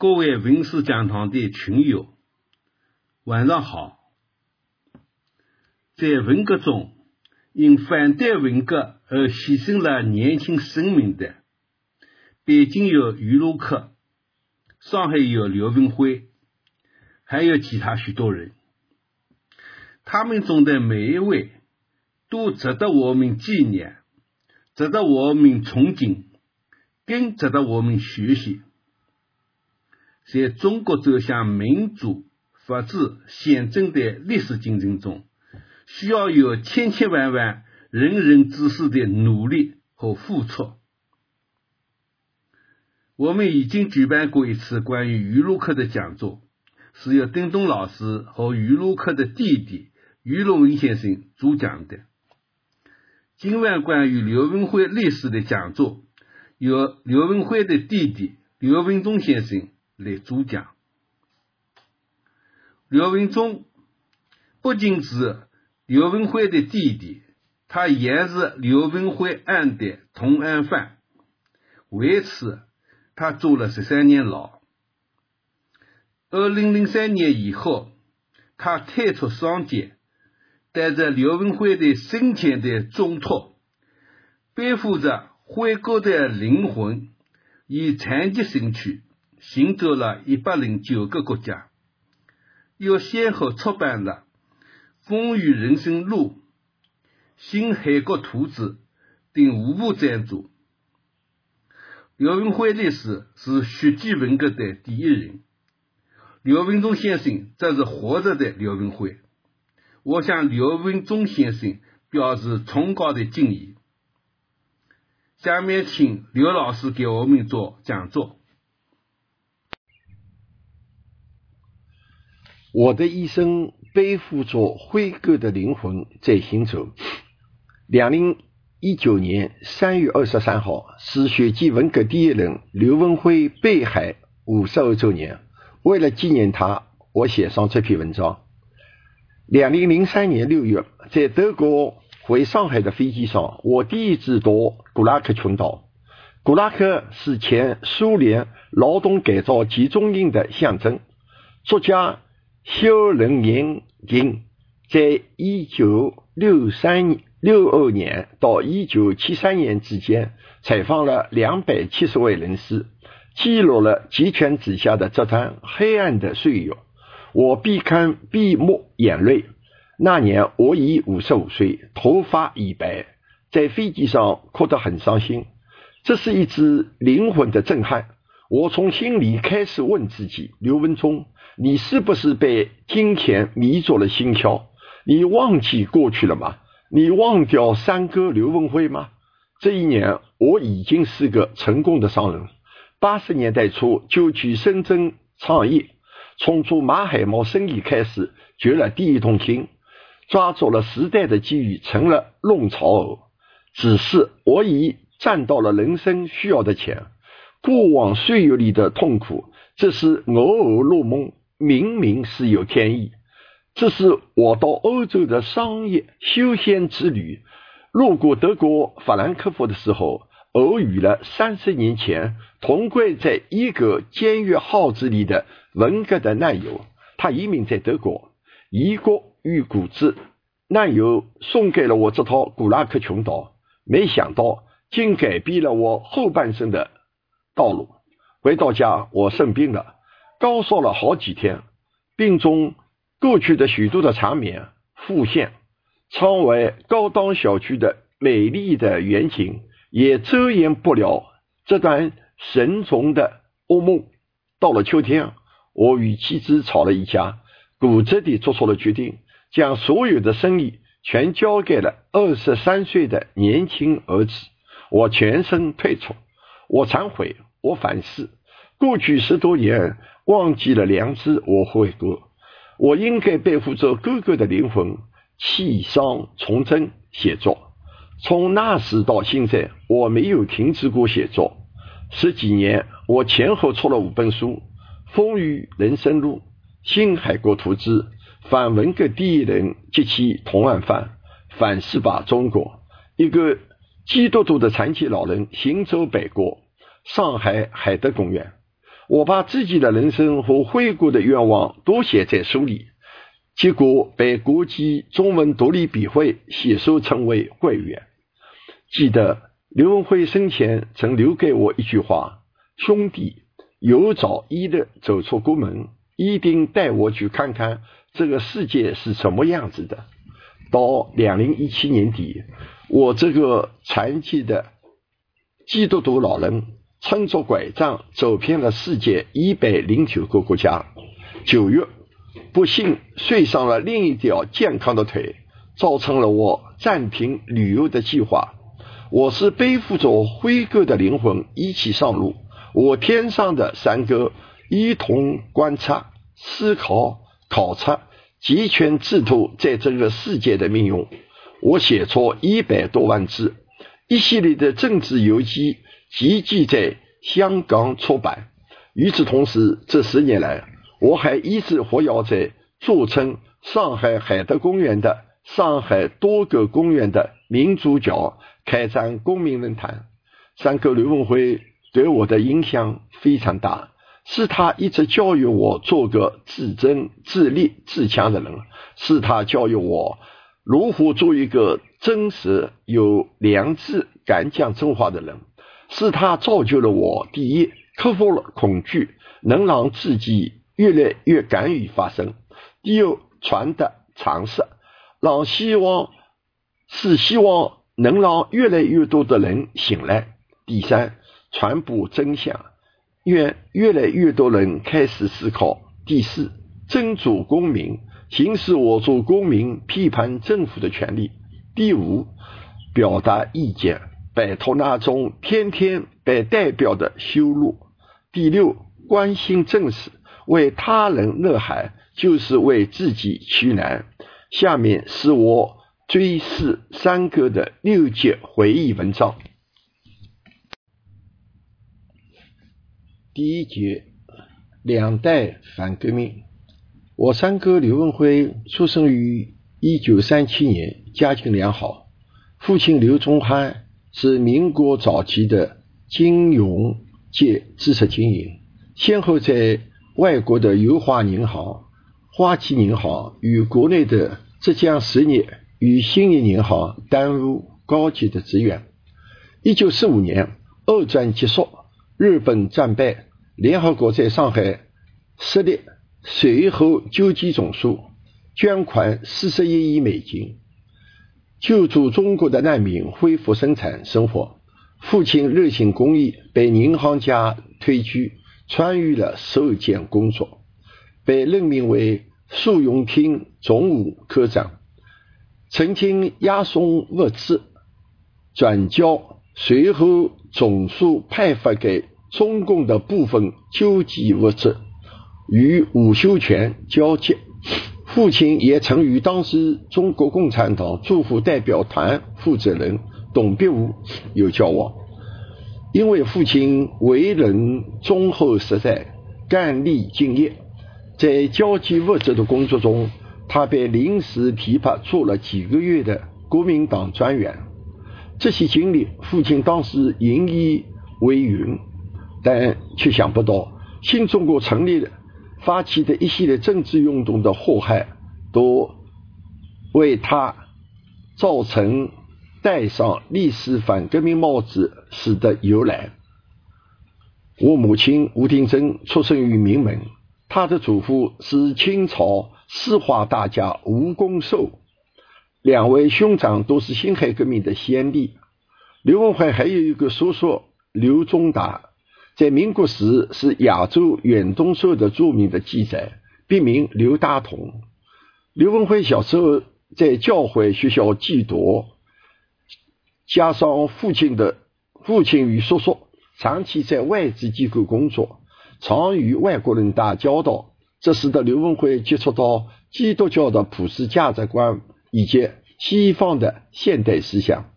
各位文史讲堂的群友，晚上好。在文革中，因反对文革而牺牲了年轻生命的，北京有余禄克，上海有刘文辉，还有其他许多人。他们中的每一位，都值得我们纪念，值得我们崇敬。更值得我们学习，在中国走向民主、法治、宪政的历史进程中，需要有千千万万人人志士的努力和付出。我们已经举办过一次关于余禄克的讲座，是由邓东老师和余禄克的弟弟余龙文先生主讲的。今晚关于刘文辉历史的讲座。由刘文辉的弟弟刘文忠先生来主讲。刘文忠不仅是刘文辉的弟弟，他也是刘文辉案的同案犯，为此他坐了十三年牢。二零零三年以后，他退出商界，带着刘文辉的生前的重托，背负着。辉哥的灵魂以残疾身躯行走了一百零九个国家，又先后出版了《风雨人生路》《新海国图志》等五部赞著。刘文辉历史是血祭文革的第一人，刘文忠先生则是活着的刘文辉。我向刘文忠先生表示崇高的敬意。下面请刘老师给我们做讲座。我的一生背负着辉哥的灵魂在行走。两零一九年三月二十三号是血祭文革第一人刘文辉被害五十二周年，为了纪念他，我写上这篇文章。两零零三年六月，在德国。回上海的飞机上，我第一次到古拉克群岛。古拉克是前苏联劳动改造集中营的象征。作家肖人年金在一九六三六二年到一九七三年之间，采访了两百七十位人士，记录了集权之下的这段黑暗的岁月。我闭看闭目眼泪。那年我已五十五岁，头发已白，在飞机上哭得很伤心。这是一次灵魂的震撼。我从心里开始问自己：刘文忠，你是不是被金钱迷住了心窍？你忘记过去了吗？你忘掉三哥刘文辉吗？这一年，我已经是个成功的商人。八十年代初就去深圳创业，从做马海猫生意开始，掘了第一桶金。抓住了时代的机遇，成了弄潮儿。只是我已赚到了人生需要的钱，过往岁月里的痛苦，这是偶尔落梦，明明是有天意。这是我到欧洲的商业休闲之旅，路过德国法兰克福的时候，偶遇了三十年前同归在一个监狱号子里的文革的难友。他移民在德国，一国。与古之，难友送给了我这套古拉克群岛，没想到竟改变了我后半生的道路。回到家，我生病了，高烧了好几天，病中过去的许多的缠绵复现，窗外高档小区的美丽的远景也遮掩不了这段神重的噩梦。到了秋天，我与妻子吵了一架，固执地做出了决定。将所有的生意全交给了二十三岁的年轻儿子，我全身退出，我忏悔，我反思，过去十多年忘记了良知，我悔过，我应该背负着哥哥的灵魂，弃商从政写作。从那时到现在，我没有停止过写作。十几年，我前后出了五本书，《风雨人生路》《新海国图志》。反文革第一人及其同案犯，反思吧中国。一个基督徒的残疾老人行走北国，上海海德公园。我把自己的人生和回国的愿望都写在书里，结果被国际中文独立笔会写收成为会员。记得刘文辉生前曾留给我一句话：“兄弟，有朝一日走出国门，一定带我去看看这个世界是什么样子的。”到两零一七年底，我这个残疾的基督徒老人。撑着拐杖走遍了世界一百零九个国家。九月，不幸摔伤了另一条健康的腿，造成了我暂停旅游的计划。我是背负着灰哥的灵魂一起上路。我天上的三哥一同观察、思考、考察，集权制度在这个世界的命运。我写出一百多万字，一系列的政治游记。集集在香港出版。与此同时，这十年来，我还一直活跃在著称上海海德公园的上海多个公园的民主角开展公民论坛。三哥刘文辉对我的影响非常大，是他一直教育我做个自尊、自立、自强的人，是他教育我如何做一个真实、有良知、敢讲真话的人。是他造就了我。第一，克服了恐惧，能让自己越来越敢于发声；第二，传达常识，让希望是希望能让越来越多的人醒来；第三，传播真相，愿越来越多人开始思考；第四，争主公民，行使我做公民批判政府的权利；第五，表达意见。摆脱那种天天被代表的羞辱。第六，关心正事，为他人呐喊，就是为自己取难。下面是我追思三哥的六节回忆文章。第一节，两代反革命。我三哥刘文辉出生于一九三七年，家境良好，父亲刘宗汉。是民国早期的金融界知识精英，先后在外国的油画银行、花旗银行与国内的浙江实业与兴业银行担任高级的职员。一九四五年，二战结束，日本战败，联合国在上海设立随后救济总署，捐款四十一亿美金。救助中国的难民恢复生产生活。父亲热心公益，被银行家推举，参与了收件工作，被任命为诉用厅总务科长，曾经押送物资，转交随后总数派发给中共的部分救济物资，与吴秀全交接。父亲也曾与当时中国共产党驻沪代表团负责人董必武有交往，因为父亲为人忠厚实在、干力敬业，在交际物资的工作中，他被临时提拔做了几个月的国民党专员。这些经历，父亲当时引以为云，但却想不到新中国成立了。发起的一系列政治运动的祸害，都为他造成戴上历史反革命帽子使得由来。我母亲吴廷珍出生于名门，她的祖父是清朝诗画大家吴公寿，两位兄长都是辛亥革命的先例。刘文怀还有一个叔叔刘宗达。在民国时是亚洲远东社的著名的记载，笔名刘大同。刘文辉小时候在教会学校寄读，加上父亲的父亲与叔叔长期在外资机构工作，常与外国人打交道，这使得刘文辉接触到基督教的普世价值观以及西方的现代思想。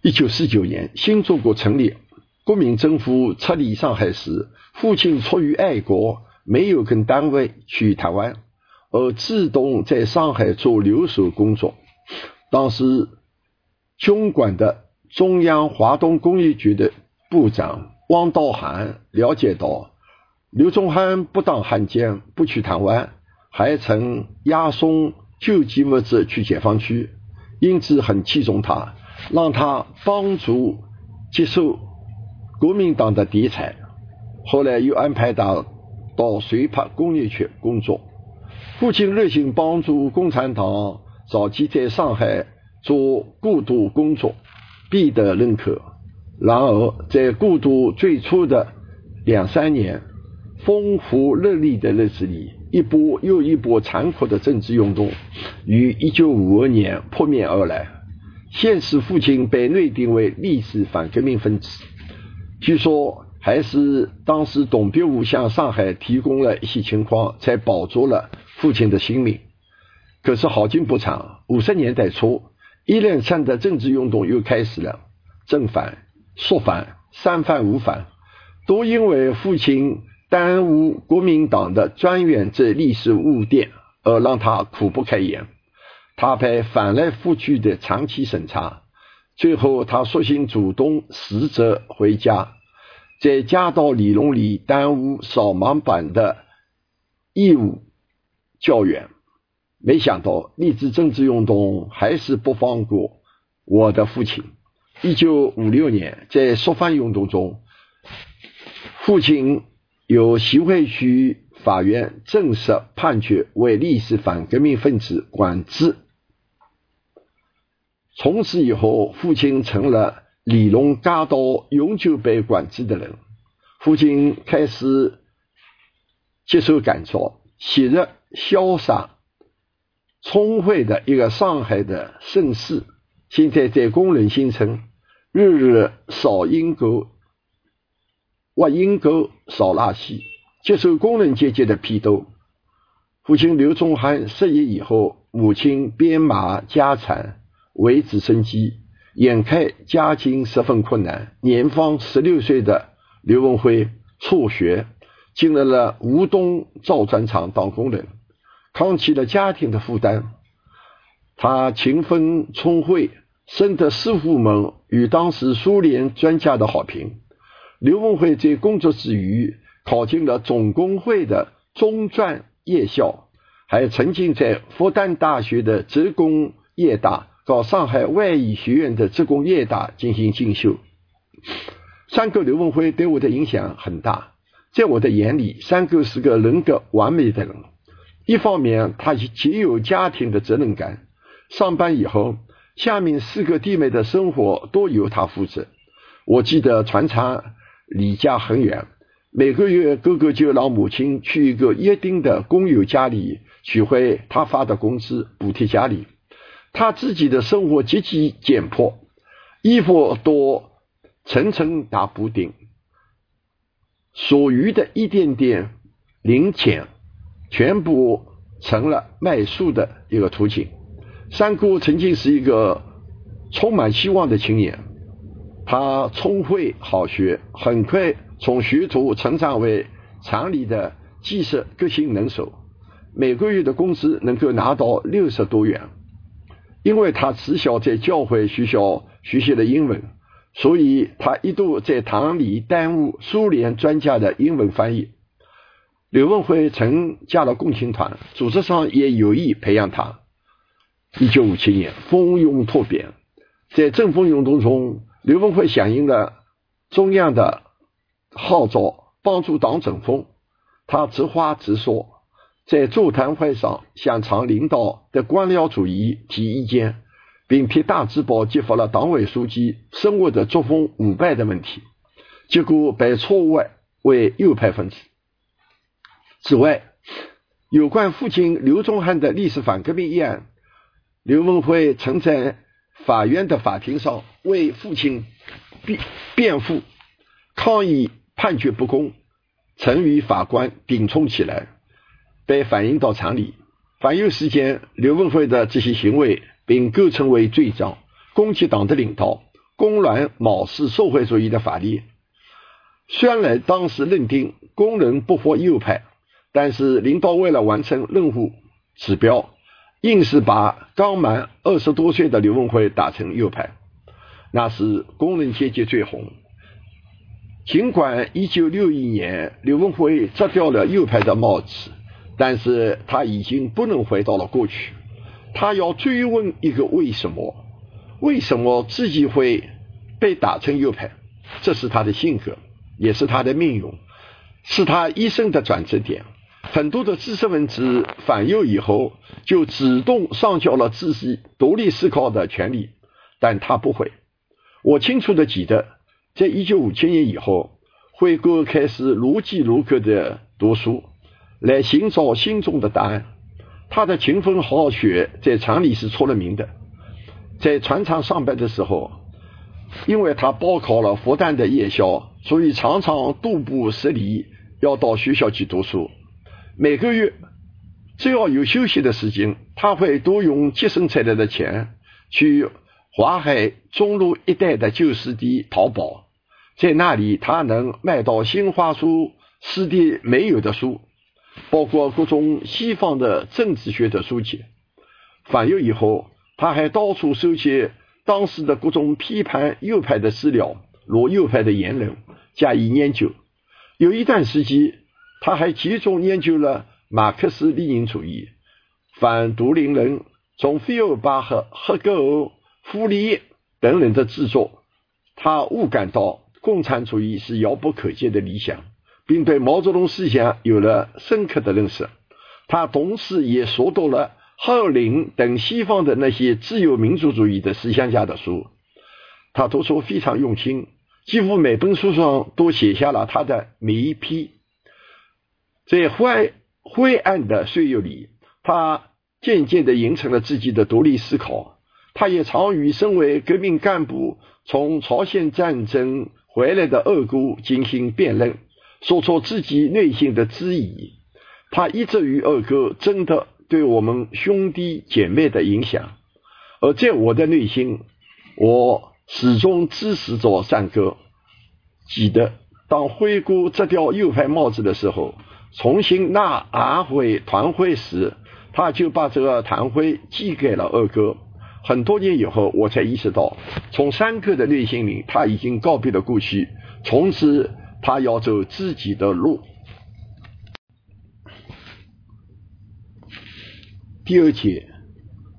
一九四九年，新中国成立。国民政府撤离上海时，父亲出于爱国，没有跟单位去台湾，而自动在上海做留守工作。当时，军管的中央华东工业局的部长汪道涵了解到，刘宗翰不当汉奸，不去台湾，还曾押送救济物资去解放区，因此很器重他，让他帮助接受国民党的谍采。后来又安排他到绥柏工业区工作。父亲热心帮助共产党，早期在上海做过渡工作，必得认可。然而，在过渡最初的两三年。风和日丽的日子里，一波又一波残酷的政治运动于一九五二年扑面而来。现实父亲被内定为历史反革命分子，据说还是当时董必武向上海提供了一些情况，才保住了父亲的性命。可是好景不长，五十年代初，一连串的政治运动又开始了，正反、肃反、三反五反，都因为父亲。耽误国民党的专员这历史污点，而让他苦不堪言。他被翻来覆去的长期审查，最后他索性主动辞职回家，在家道理论里耽误扫盲班的义务教员。没想到励志政治运动还是不放过我的父亲。一九五六年，在肃反运动中，父亲。由徐汇区法院正式判决为历史反革命分子管制。从此以后，父亲成了李龙家道永久被管制的人。父亲开始接受感召，昔日潇洒聪慧的一个上海的绅士，现在在工人新村日日扫阴沟。挖阴沟、扫垃圾，接受工人阶级的批斗。父亲刘宗汉失业以后，母亲编码家产维持生计，眼看家境十分困难。年方十六岁的刘文辉辍学，进入了吴东造砖厂当工人，扛起了家庭的负担。他勤奋聪慧，深得师傅们与当时苏联专家的好评。刘文辉在工作之余考进了总工会的中专夜校，还曾经在复旦大学的职工夜大、和上海外语学院的职工业大进行进修。三哥刘文辉对我的影响很大，在我的眼里，三哥是个人格完美的人。一方面，他极有家庭的责任感，上班以后，下面四个弟妹的生活都由他负责。我记得船厂。离家很远，每个月哥哥就让母亲去一个约定的工友家里取回他发的工资补贴家里。他自己的生活极其简朴，衣服都层层打补丁，所余的一点点零钱，全部成了卖书的一个途径。三姑曾经是一个充满希望的青年。他聪慧好学，很快从学徒成长为厂里的技术革新能手，每个月的工资能够拿到六十多元。因为他自小在教会学校学习了英文，所以他一度在堂里耽误苏联专家的英文翻译。刘文辉曾加了共青团，组织上也有意培养他。一九五七年，风涌突变，在政风运动中。刘文辉响应了中央的号召，帮助党整风。他直话直说，在座谈会上向厂领导的官僚主义提意见，并替大字报揭发了党委书记生活的作风腐败的问题，结果被错误为右派分子。此外，有关父亲刘宗汉的历史反革命议案，刘文辉曾在。法院的法庭上为父亲辩辩护，抗议判决不公，曾与法官顶冲起来，被反映到厂里。反右时间，刘文辉的这些行为并构成为罪状，攻击党的领导，公然藐视社会主义的法律。虽然当时认定工人不服右派，但是领导为了完成任务指标。硬是把刚满二十多岁的刘文辉打成右派，那是工人阶级最红。尽管1961年刘文辉摘掉了右派的帽子，但是他已经不能回到了过去。他要追问一个为什么？为什么自己会被打成右派？这是他的性格，也是他的命运，是他一生的转折点。很多的知识分子反右以后，就主动上交了自己独立思考的权利，但他不会。我清楚的记得，在一九五七年以后，辉哥开始如饥如渴的读书，来寻找心中的答案。他的勤奋好学在厂里是出了名的。在船厂上班的时候，因为他报考了复旦的夜校，所以常常徒步十里要到学校去读书。每个月只要有休息的时间，他会多用节省下来的钱去华海中路一带的旧书店淘宝，在那里他能卖到新华书书店没有的书。包括各种西方的政治学的书籍，反右以后，他还到处收集当时的各种批判右派的资料，如右派的言论加以研究。有一段时期，他还集中研究了马克思列宁主义、反独立人，从费尔巴赫、赫格尔、傅里叶等人的著作，他悟感到共产主义是遥不可及的理想。并对毛泽东思想有了深刻的认识。他同时也熟读了哈尔林等西方的那些自由民主主义的思想家的书。他读书非常用心，几乎每本书上都写下了他的每一批。在灰灰暗的岁月里，他渐渐地形成了自己的独立思考。他也常与身为革命干部从朝鲜战争回来的二姑进行辩论。说出自己内心的质疑，他一直与二哥争的对我们兄弟姐妹的影响，而在我的内心，我始终支持着三哥。记得当辉哥摘掉右派帽子的时候，重新纳安徽团徽时，他就把这个团徽寄给了二哥。很多年以后，我才意识到，从三哥的内心里，他已经告别了过去，从此。他要走自己的路。第二节，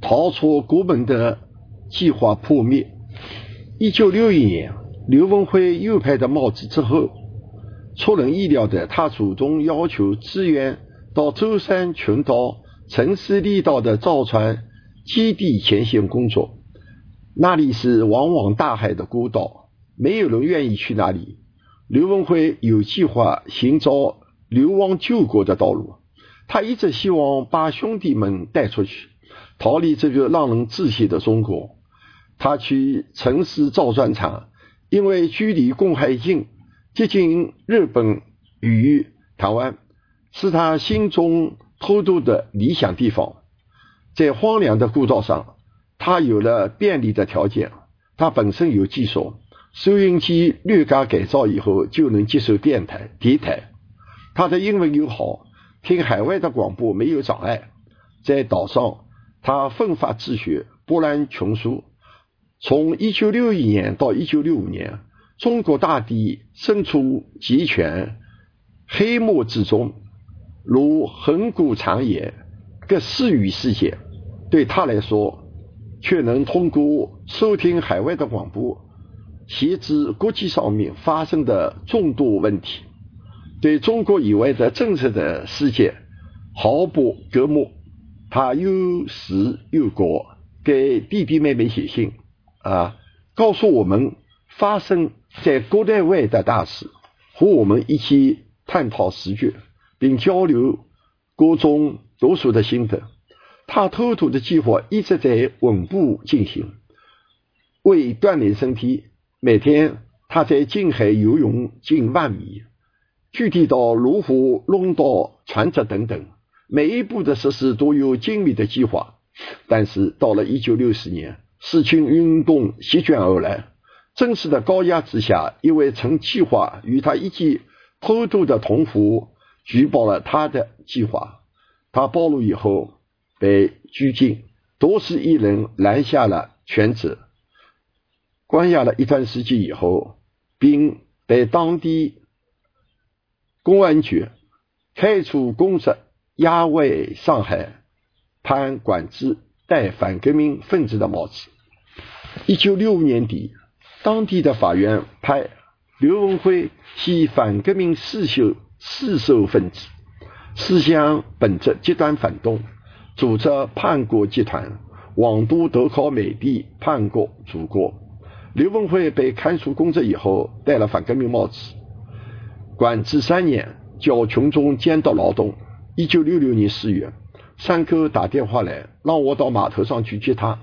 逃出国门的计划破灭。一九六一年，刘文辉右派的帽子之后，出人意料的，他主动要求支援到舟山群岛、城市离岛的造船基地前线工作。那里是往往大海的孤岛，没有人愿意去那里。刘文辉有计划寻找流亡救国的道路，他一直希望把兄弟们带出去，逃离这个让人窒息的中国。他去城市造船厂，因为距离公海近，接近日本与台湾，是他心中偷渡的理想地方。在荒凉的孤岛上，他有了便利的条件，他本身有技术。收音机略加改造以后，就能接收电台、电台。他的英文又好，听海外的广播没有障碍。在岛上，他奋发自学，博览群书。从一九六一年到一九六五年，中国大地身处极权黑幕之中，如恒古长野，各世与世界。对他来说，却能通过收听海外的广播。写知国际上面发生的众多问题，对中国以外的政策的世界毫不隔膜。他有时有国给弟弟妹妹写信啊，告诉我们发生在国内外的大事，和我们一起探讨时局，并交流各种读书的心得。他偷渡的计划一直在稳步进行，为锻炼身体。每天他在近海游泳近万米，具体到如何弄到船只等等，每一步的实施都有精密的计划。但是到了一九六四年，四清运动席卷而来，正式的高压之下，一位曾计划与他一起偷渡的同伙举报了他的计划，他暴露以后被拘禁，多是一人拦下了全责。关押了一段时间以后，并被当地公安局开除公职，押回上海，判管制戴反革命分子的帽子。一九六五年底，当地的法院判刘文辉系反革命四秀四手分子，思想本质极端反动，组织叛国集团，妄图投靠美帝，叛国祖国。刘文辉被开除公职以后，戴了反革命帽子，管制三年，叫群众监督劳动。一九六六年四月，三哥打电话来，让我到码头上去接他。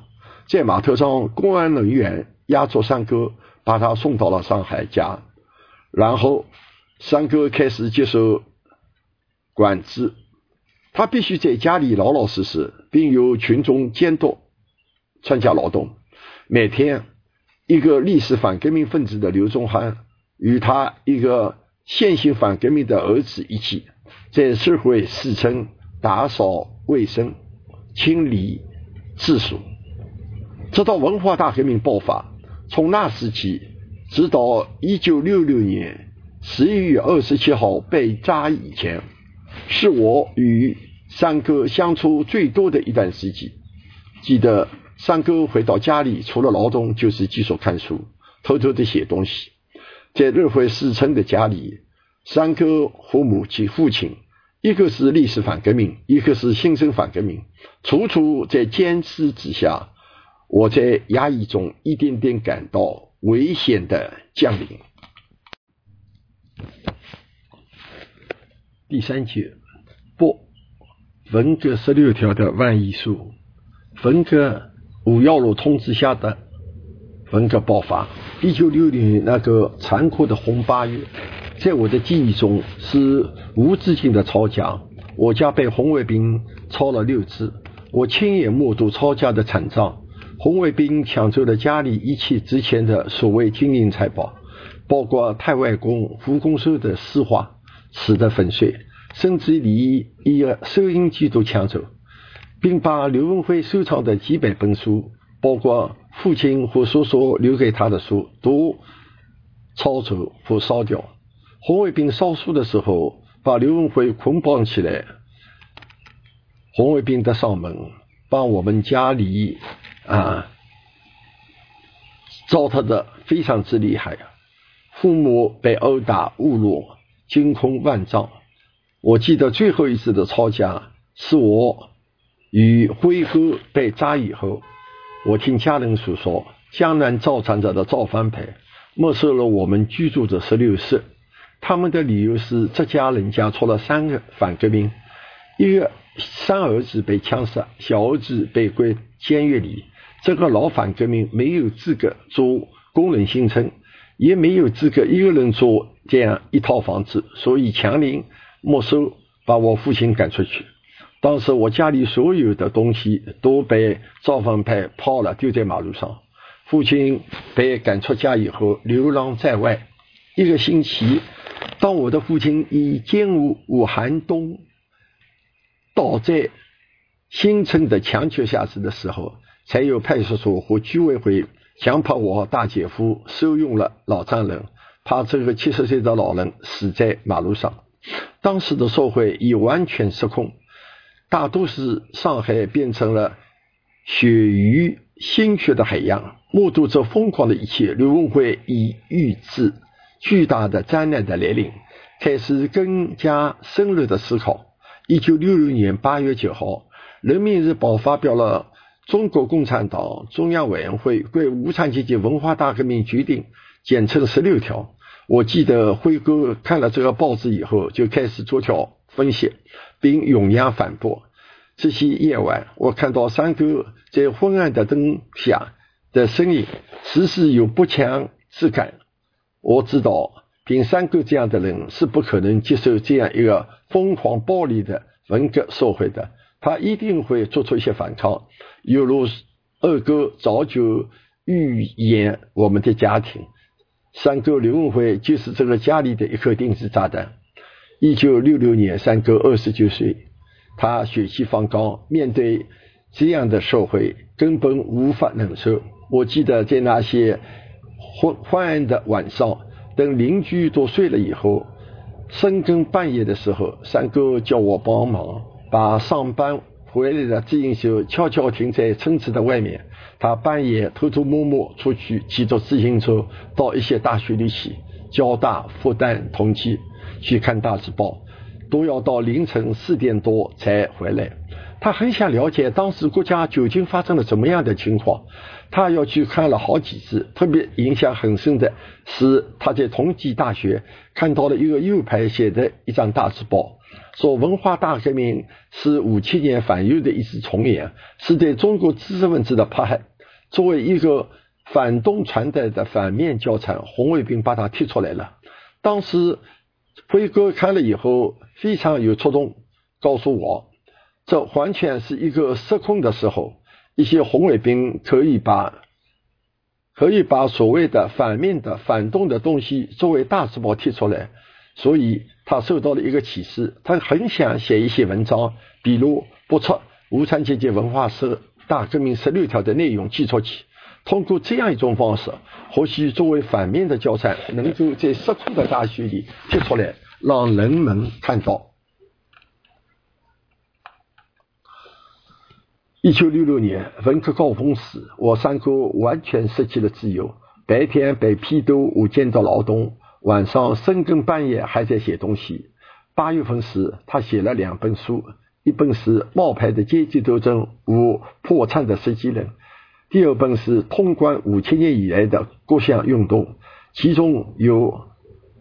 在码头上，公安人员押着三哥，把他送到了上海家。然后，三哥开始接受管制，他必须在家里老老实实，并由群众监督参加劳动。每天，一个历史反革命分子的刘宗汉与他一个现行反革命的儿子一起。在社会四层打扫卫生、清理厕所，直到文化大革命爆发。从那时起，直到一九六六年十一月二十七号被抓以前，是我与三哥相处最多的一段时期。记得三哥回到家里，除了劳动，就是继续看书，偷偷的写东西。在日会四村的家里。三哥和母亲、父亲，一个是历史反革命，一个是新生反革命，处处在监视之下。我在压抑中一点点感到危险的降临。第三节，不，文革十六条的万亿数，文革五幺六通知下的文革爆发，一九六零年那个残酷的红八月。在我的记忆中是无止境的抄家，我家被红卫兵抄了六次，我亲眼目睹抄家的惨状。红卫兵抢走了家里一切值钱的所谓金银财宝，包括太外公胡公寿的丝画，吃得粉碎，甚至连一个收音机都抢走，并把刘文辉收藏的几百本书，包括父亲和叔叔留给他的书，都抄走或烧掉。红卫兵烧书的时候，把刘文辉捆绑起来。红卫兵的上门，把我们家里啊糟蹋的非常之厉害。父母被殴打、侮辱，惊恐万状。我记得最后一次的吵架，是我与辉哥被抓以后，我听家人诉说，江南造船厂的造反派没收了我们居住的十六室。他们的理由是，这家人家出了三个反革命，一个三儿子被枪杀，小儿子被关监狱里。这个老反革命没有资格做工人新村，也没有资格一个人住这样一套房子，所以强令没收，把我父亲赶出去。当时我家里所有的东西都被造反派抛了，丢在马路上。父亲被赶出家以后，流浪在外一个星期。当我的父亲已坚无无寒冬倒在新村的墙角下时的时候，才有派出所和居委会强迫我大姐夫收用了老丈人，怕这个七十岁的老人死在马路上。当时的社会已完全失控，大都市上海变成了血与鲜血的海洋。目睹这疯狂的一切，刘文辉已预知。巨大的灾难的来临，开始更加深入的思考。一九六六年八月九号，《人民日报》发表了中国共产党中央委员会关于无产阶级文化大革命决定，简称“十六条”。我记得辉哥看了这个报纸以后，就开始做条分析，并咏扬反驳。这些夜晚，我看到三哥在昏暗的灯下的身影，时时有不祥之感。我知道，凭三哥这样的人是不可能接受这样一个疯狂暴力的文革社会的，他一定会做出一些反抗。犹如二哥早就预言我们的家庭，三哥刘文辉就是这个家里的一颗定时炸弹。一九六六年，三哥二十九岁，他血气方刚，面对这样的社会根本无法忍受。我记得在那些。昏昏暗的晚上，等邻居都睡了以后，深更半夜的时候，三哥叫我帮忙把上班回来的自行车悄悄停在村子的外面。他半夜偷偷摸摸出去，骑着自行车到一些大学里去，交大、复旦、同济去看大字报，都要到凌晨四点多才回来。他很想了解当时国家究竟发生了怎么样的情况。他要去看了好几次，特别印象很深的是他在同济大学看到了一个右派写的一张大字报，说文化大革命是五七年反右的一次重演，是对中国知识分子的迫害。作为一个反动传代的反面教材，红卫兵把他踢出来了。当时辉哥看了以后非常有触动，告诉我，这完全是一个失控的时候。一些红卫兵可以把可以把所谓的反面的反动的东西作为大字报贴出来，所以他受到了一个启示，他很想写一些文章，比如不出无产阶级文化史大革命十六条的内容寄出去，通过这样一种方式，或许作为反面的教材，能够在失控的大学里提出来，让人们看到。一九六六年文革高峰时，我三哥完全失去了自由。白天被批斗、无间道劳动，晚上深更半夜还在写东西。八月份时，他写了两本书，一本是《冒牌的阶级斗争与破产的十几人》，第二本是《通关五千年以来的各项运动》，其中有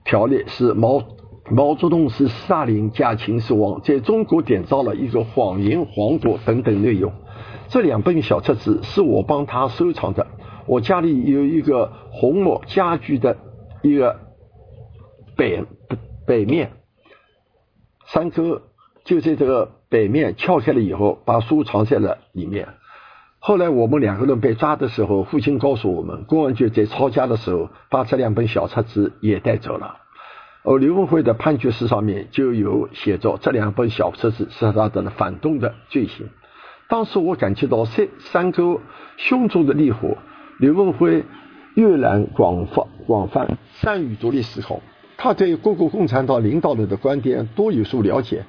条例是毛毛泽东是斯大林加秦始皇，在中国点造了一个谎言皇国等等内容。这两本小册子是我帮他收藏的。我家里有一个红木家具的一个北北面，三哥就在这个北面撬开了以后，把书藏在了里面。后来我们两个人被抓的时候，父亲告诉我们，公安局在抄家的时候把这两本小册子也带走了。而刘文辉的判决书上面就有写着，这两本小册子是他的反动的罪行。当时我感觉到三三哥胸中的烈火。刘文辉阅览广泛，广泛善于独立思考。他对各个共产党领导人的观点都有所了解，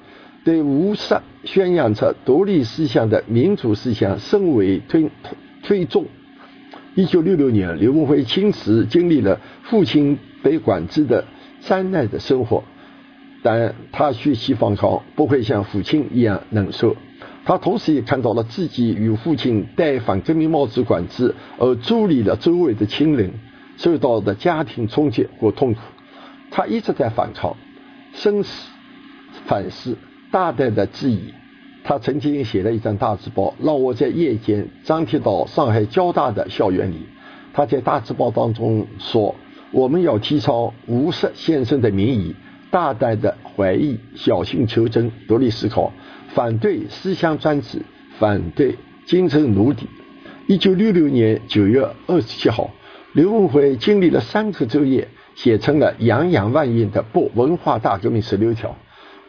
对无实宣扬着独立思想的民主思想甚为推推重。一九六六年，刘文辉亲自经历了父亲被管制的灾难的生活，但他学习方刚，不会像父亲一样冷受。他同时也看到了自己与父亲戴反革命帽子管制，而助力了周围的亲人受到的家庭冲击和痛苦。他一直在反抗、深思、反思、大胆的质疑。他曾经写了一张大字报，让我在夜间张贴到上海交大的校园里。他在大字报当中说：“我们要提倡无实先生的名义，大胆的怀疑，小心求真，独立思考。”反对思想专制，反对精神奴隶。一九六六年九月二十七号，刘文辉经历了三个昼夜，写成了洋洋万言的《不文化大革命十六条》。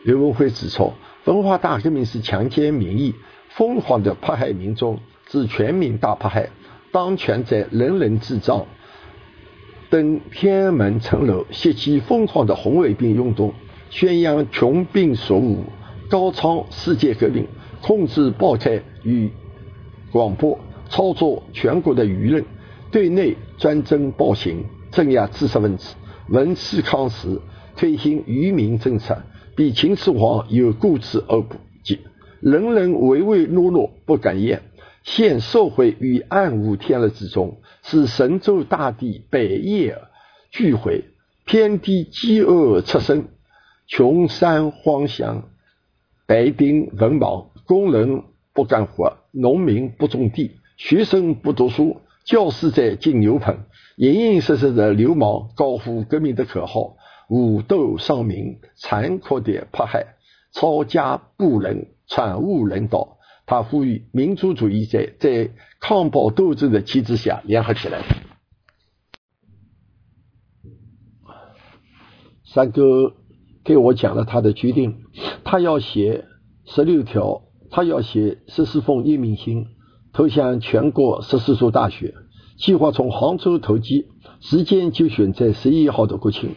刘文辉指出，文化大革命是强奸民意、疯狂的迫害民众，是全民大迫害。当权者人人自障，登天安门城楼，掀起疯狂的红卫兵运动，宣扬穷兵黩武。高唱世界革命，控制报刊与广播，操作全国的舆论，对内专政暴行，镇压知识分子，文刺抗时，推行愚民政策，比秦始皇有固执而不及，人人唯唯诺诺不敢言，陷社会于暗无天日之中，使神州大地百业俱毁，天地饥饿出生，穷山荒乡。白丁文盲，工人不干活，农民不种地，学生不读书，教师在进牛棚，隐隐实实的流氓高呼革命的口号，武斗伤民，残酷的迫害，抄家不仁，惨无人道。他呼吁民族主义在在抗暴斗争的旗帜下联合起来。三哥。给我讲了他的决定，他要写十六条，他要写十四封明信，投向全国十四所大学，计划从杭州投机，时间就选在十一号的国庆。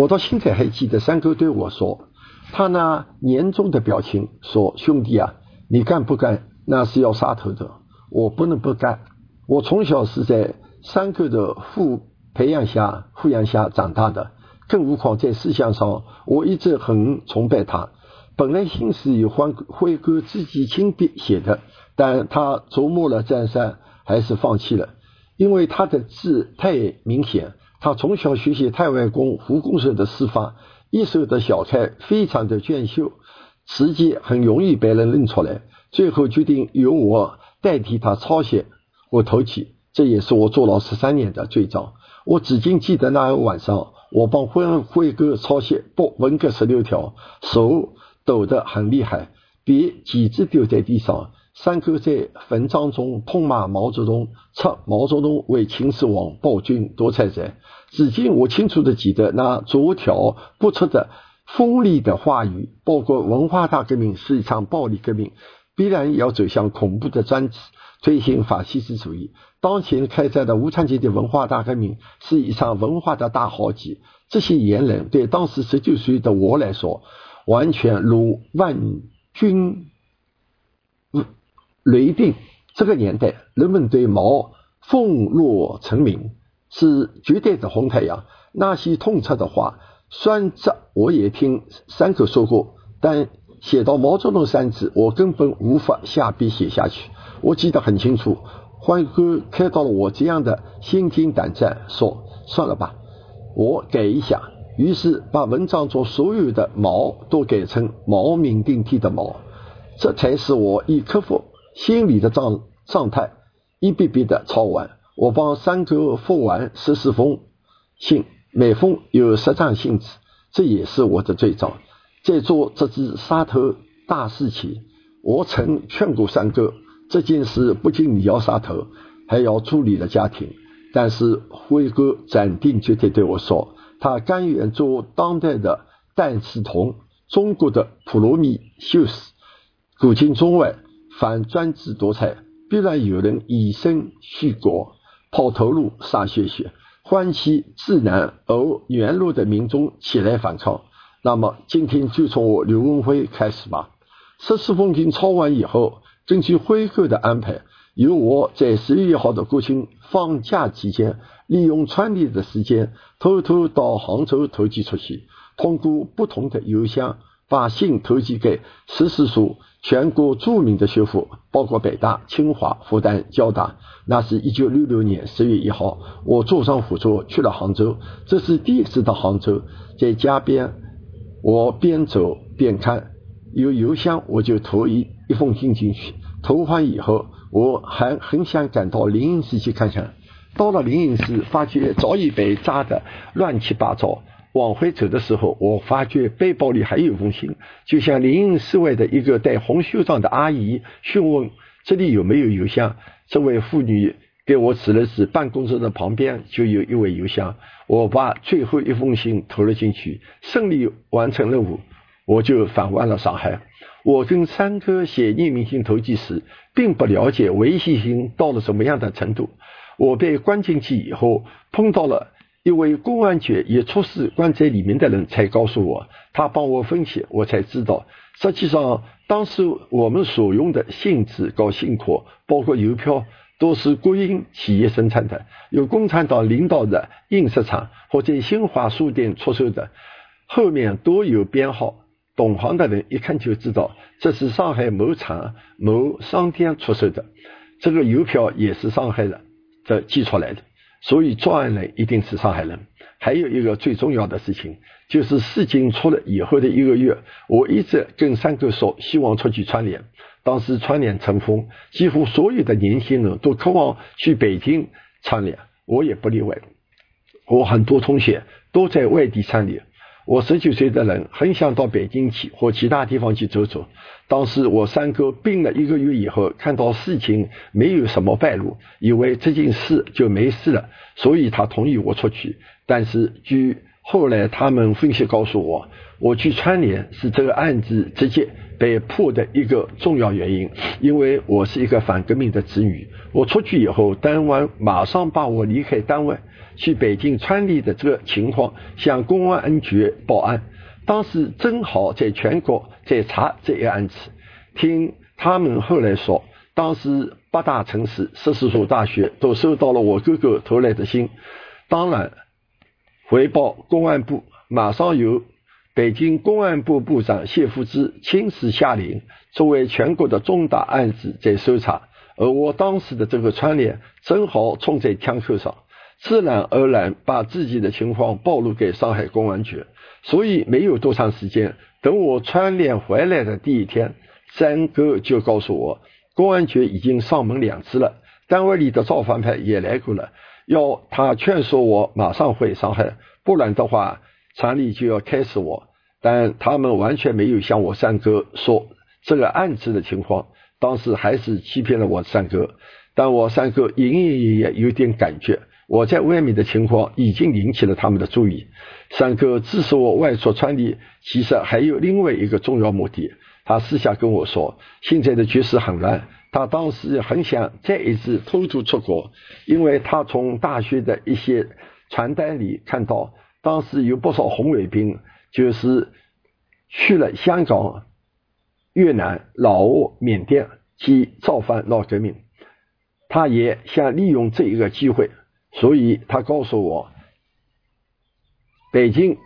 我到现在还记得三哥对我说，他那年终的表情说：“兄弟啊，你干不干那是要杀头的，我不能不干。我从小是在三哥的父培养下、抚养下长大的，更何况在思想上，我一直很崇拜他。本来信是由欢辉哥自己亲笔写的，但他琢磨了再三，还是放弃了。”因为他的字太明显，他从小学习太外公胡公社的书法，一手的小楷非常的娟秀，实际很容易被人认出来。最后决定由我代替他抄写我头起，这也是我坐牢十三年的罪状。我至今记得那晚上，我帮辉辉哥抄写不文革十六条，手抖得很厉害，笔几字丢在地上。三哥在文章中痛骂毛泽东，称毛泽东为秦始皇暴君独裁者。至今我清楚的记得那逐条不出的锋利的话语，包括文化大革命是一场暴力革命，必然要走向恐怖的专制，推行法西斯主义。当前开展的无产阶级文化大革命是一场文化的大豪劫。这些言论对当时十九岁的我来说，完全如万军。雷定这个年代，人们对毛奉若成名，是绝对的红太阳。那些痛彻的话，酸涩我也听三口说过，但写到毛泽东三字，我根本无法下笔写下去。我记得很清楚，欢哥看到了我这样的心惊胆战，说算了吧，我改一下。于是把文章中所有的毛都改成毛明定替的毛，这才是我一克服。心里的状状态一笔笔的抄完，我帮三哥复完十四封信，每封有十张信纸，这也是我的罪状。在做这只杀头大事前，我曾劝过三哥，这件事不仅你要杀头，还要处理的家庭。但是辉哥斩钉截铁对我说，他甘愿做当代的戴志同，中国的普罗米修斯，古今中外。反专制独裁，必然有人以身殉国，抛头颅洒血血，唤起自然而原路的民众起来反抗。那么，今天就从我刘文辉开始吧。十四封信抄完以后，根据辉哥的安排，由我在十月一号的国庆放假期间，利用穿联的时间，偷偷到杭州投寄出去，通过不同的邮箱。把信投寄给十四所全国著名的学府，包括北大、清华、复旦、交大。那是一九六六年十月一号，我坐上火车去了杭州。这是第一次到杭州，在家边，我边走边看，有邮箱我就投一一封信进去。投完以后，我还很想赶到灵隐寺去看看。到了灵隐寺，发觉早已被炸得乱七八糟。往回走的时候，我发觉背包里还有封信，就向灵隐寺外的一个戴红袖章的阿姨询问这里有没有邮箱。这位妇女给我指了指办公室的旁边就有一位邮箱，我把最后一封信投了进去，顺利完成任务，我就返回了上海。我跟三哥写匿名信投寄时，并不了解微信信到了什么样的程度。我被关进去以后，碰到了。一位公安局也出事关在里面的人才告诉我，他帮我分析，我才知道，实际上当时我们所用的信纸、搞信壳，包括邮票，都是国营企业生产的，由共产党领导的印刷厂或者新华书店出售的，后面都有编号，懂行的人一看就知道这是上海某厂某商店出售的，这个邮票也是上海的的寄出来的。所以作案人一定是上海人。还有一个最重要的事情，就是事情出了以后的一个月，我一直跟三哥说，希望出去串联。当时串联成风，几乎所有的年轻人都渴望去北京串联，我也不例外。我很多同学都在外地串联。我十九岁的人很想到北京去或其他地方去走走。当时我三哥病了一个月以后，看到事情没有什么败露，以为这件事就没事了，所以他同意我出去。但是据后来他们分析告诉我，我去川联是这个案子直接被破的一个重要原因，因为我是一个反革命的子女。我出去以后，单位马上把我离开单位。去北京川里的这个情况向公安局报案。当时正好在全国在查这一案子，听他们后来说，当时八大城市十四所大学都收到了我哥哥投来的信，当然回报公安部，马上由北京公安部部长谢富治亲自下令，作为全国的重大案子在搜查，而我当时的这个窗帘正好冲在枪口上，自然而然把自己的情况暴露给上海公安局。所以没有多长时间，等我串联回来的第一天，三哥就告诉我，公安局已经上门两次了，单位里的造反派也来过了，要他劝说我马上回上海，不然的话，厂里就要开除我。但他们完全没有向我三哥说这个案子的情况，当时还是欺骗了我三哥。但我三哥隐隐约约有点感觉。我在外面的情况已经引起了他们的注意。三哥支持我外出川里，其实还有另外一个重要目的。他私下跟我说，现在的局势很乱，他当时很想再一次偷渡出国，因为他从大学的一些传单里看到，当时有不少红卫兵就是去了香港、越南、老挝、缅甸去造反闹革命。他也想利用这一个机会。所以他告诉我，北京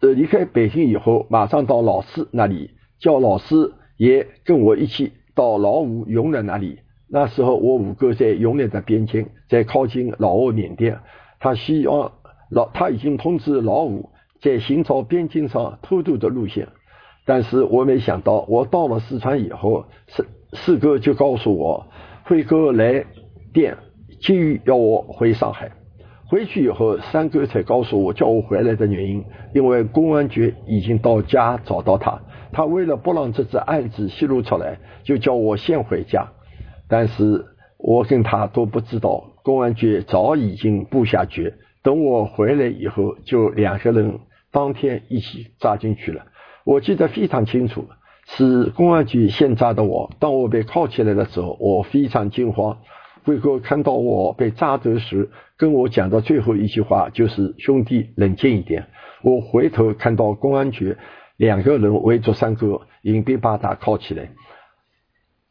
呃离开北京以后，马上到老师那里，叫老师也跟我一起到老五、永南那里。那时候我五哥在永南的边境，在靠近老挝、缅甸，他希望老他已经通知老五在寻找边境上偷渡的路线。但是我没想到，我到了四川以后，四四哥就告诉我，辉哥来电。急于要我回上海，回去以后，三哥才告诉我叫我回来的原因，因为公安局已经到家找到他，他为了不让这次案子泄露出来，就叫我先回家。但是我跟他都不知道，公安局早已经布下局，等我回来以后，就两个人当天一起扎进去了。我记得非常清楚，是公安局先扎的我。当我被铐起来的时候，我非常惊慌。辉哥看到我被扎得时，跟我讲的最后一句话就是：“兄弟，冷静一点。”我回头看到公安局两个人围着三哥，硬逼把他铐起来。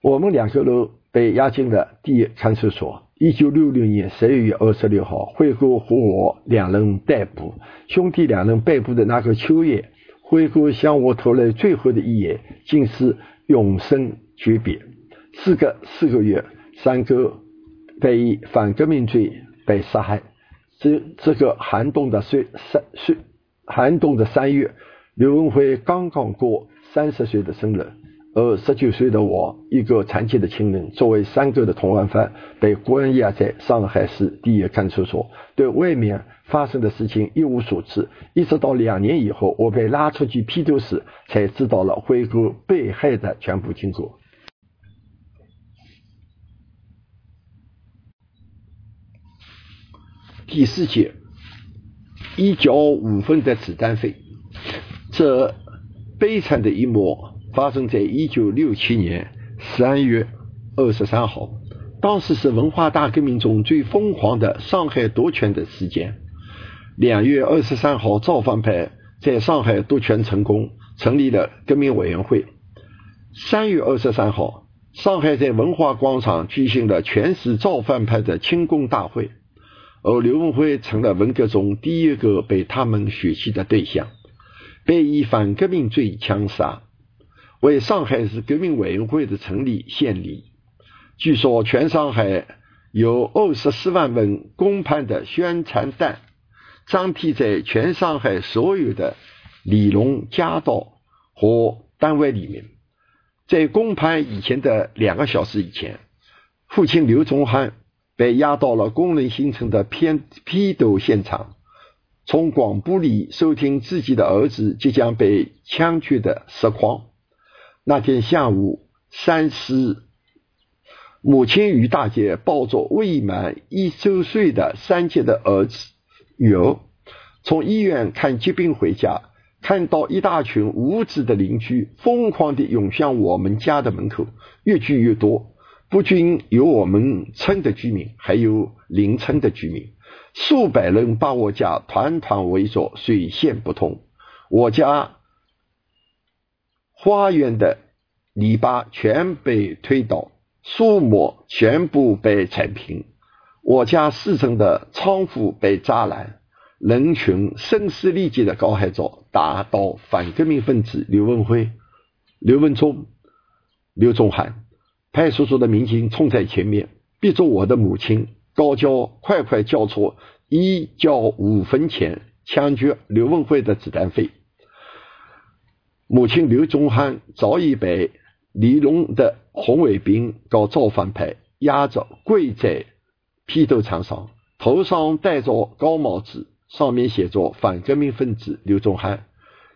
我们两个人被押进了第一看守所。一九六六年十一月二十六号，辉哥和我两人逮捕。兄弟两人被捕的那个秋夜，辉哥向我投来最后的一眼，竟是永生诀别。四个四个月，三哥。被以反革命罪被杀害。这这个寒冬的岁三岁，寒冬的三月，刘文辉刚刚过三十岁的生日，而十九岁的我，一个残疾的亲人，作为三个的同案犯，被关押在上海市第一看守所，对外面发生的事情一无所知。一直到两年以后，我被拉出去批斗时，才知道了辉哥被害的全部经过。第四节，一角五分的子弹费。这悲惨的一幕发生在一九六七年三月二十三号，当时是文化大革命中最疯狂的上海夺权的时间。两月二十三号，造反派在上海夺权成功，成立了革命委员会。三月二十三号，上海在文化广场举行了全市造反派的庆功大会。而刘文辉成了文革中第一个被他们血弃的对象，被以反革命罪枪杀，为上海市革命委员会的成立献礼。据说全上海有二十四万份公判的宣传单，张贴在全上海所有的里弄街道和单位里面。在公判以前的两个小时以前，父亲刘宗汉。被押到了工人新城的偏批斗现场，从广播里收听自己的儿子即将被枪决的实况。那天下午三时，母亲于大姐抱着未满一周岁的三姐的儿子女儿，从医院看疾病回家，看到一大群无知的邻居疯狂地涌向我们家的门口，越聚越多。不仅有我们村的居民，还有邻村的居民。数百人把我家团团围着，水泄不通。我家花园的篱笆全被推倒，树木全部被踩平。我家四层的窗户被砸烂。人群声嘶力竭的高喊着：“打倒反革命分子刘文辉、刘文忠、刘宗汉！”派出所的民警冲在前面，逼着我的母亲高叫：“快快交出一交五分钱，枪决刘文辉的子弹费！”母亲刘忠汉早已被李龙的红卫兵搞造反派压着跪在批斗场上，头上戴着高帽子。上面写着“反革命分子刘忠汉”，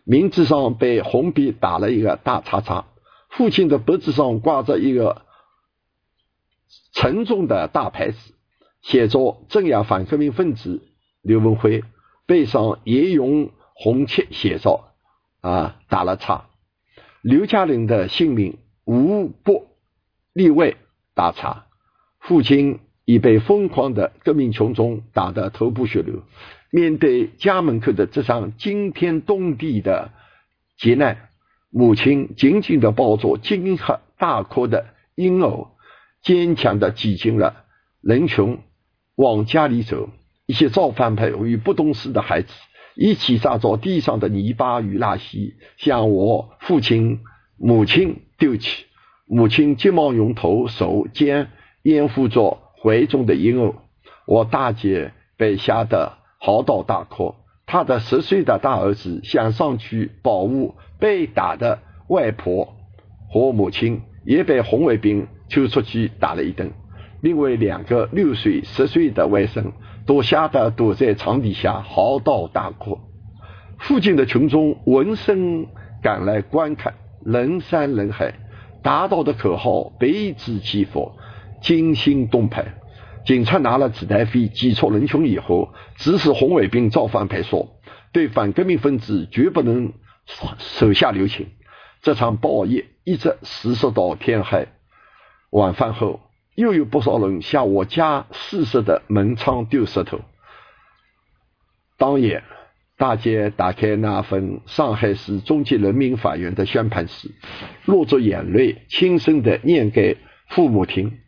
名字上被红笔打了一个大叉叉。父亲的脖子上挂着一个沉重的大牌子，写着“镇压反革命分子刘文辉”，背上也用红漆写着“啊”，打了叉。刘家人的姓名无不例外打叉。父亲已被疯狂的革命群众打得头破血流。面对家门口的这场惊天动地的劫难，母亲紧紧的抱着惊吓大哭的婴儿，坚强的挤进了人群，往家里走。一些造反派与不懂事的孩子一起砸着地上的泥巴与垃圾，向我父亲、母亲丢去。母亲急忙用头、手、肩掩护着怀中的婴儿。我大姐被吓得。嚎啕大哭，她的十岁的大儿子想上去保护被打的外婆和母亲，也被红卫兵就出去打了一顿。另外两个六岁、十岁的外甥都吓得躲在床底下嚎啕大哭。附近的群众闻声赶来观看，人山人海，打倒的口号被此起伏，惊心动魄。警察拿了子弹飞挤出人群以后，指使红卫兵造反派说：“对反革命分子绝不能手下留情。”这场暴业一直持续到天黑。晚饭后，又有不少人向我家四室的门窗丢石头。当夜，大姐打开那份上海市中级人民法院的宣判书，落着眼泪，轻声的念给父母听。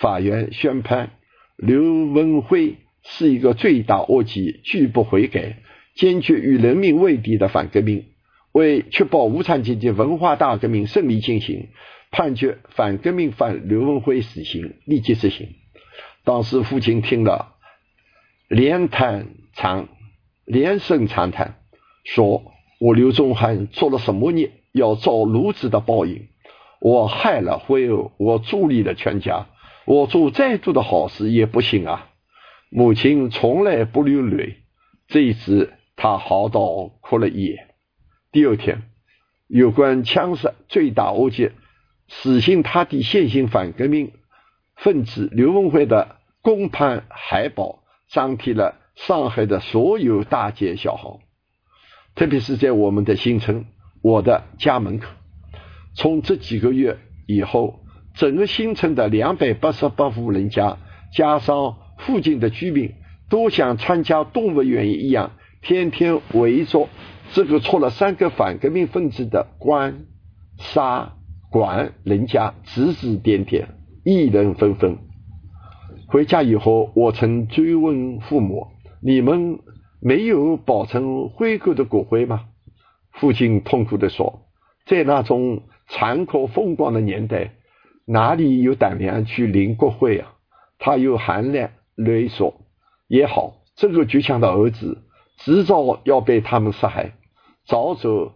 法院宣判。刘文辉是一个罪大恶极、拒不悔改、坚决与人民为敌的反革命。为确保无产阶级文化大革命顺利进行，判决反革命犯刘文辉死刑，立即执行。当时父亲听了，连叹长，连声长叹，说：“我刘宗汉做了什么孽，要遭如此的报应？我害了辉儿，我助力了全家。”我做再多的好事也不行啊！母亲从来不流泪，这一次她嚎啕哭了一夜。第二天，有关枪杀罪大恶极、死心塌地现行反革命分子刘文辉的公判海报张贴了上海的所有大街小巷，特别是在我们的新村、我的家门口。从这几个月以后。整个新村的两百八十八户人家，加上附近的居民，都像参加动物园一样，天天围着这个出了三个反革命分子的官、管人家，指指点点，议论纷纷。回家以后，我曾追问父母：“你们没有保存辉哥的骨灰吗？”父亲痛苦地说：“在那种残酷风光的年代。”哪里有胆量去领国会啊？他又含泪泪说：“也好，这个倔强的儿子迟早要被他们杀害，早走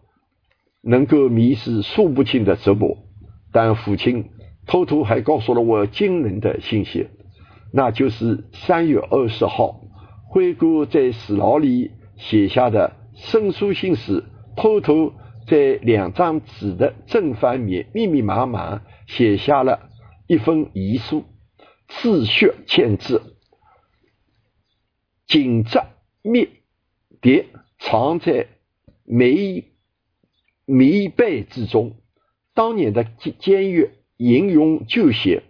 能够迷失数不清的折磨。”但父亲偷偷还告诉了我惊人的信息，那就是三月二十号，辉哥在死牢里写下的申诉信时，偷偷在两张纸的正反面密密麻麻。写下了一封遗书，刺血签字，紧着密叠藏在眉眉背之中。当年的监监狱引用旧写，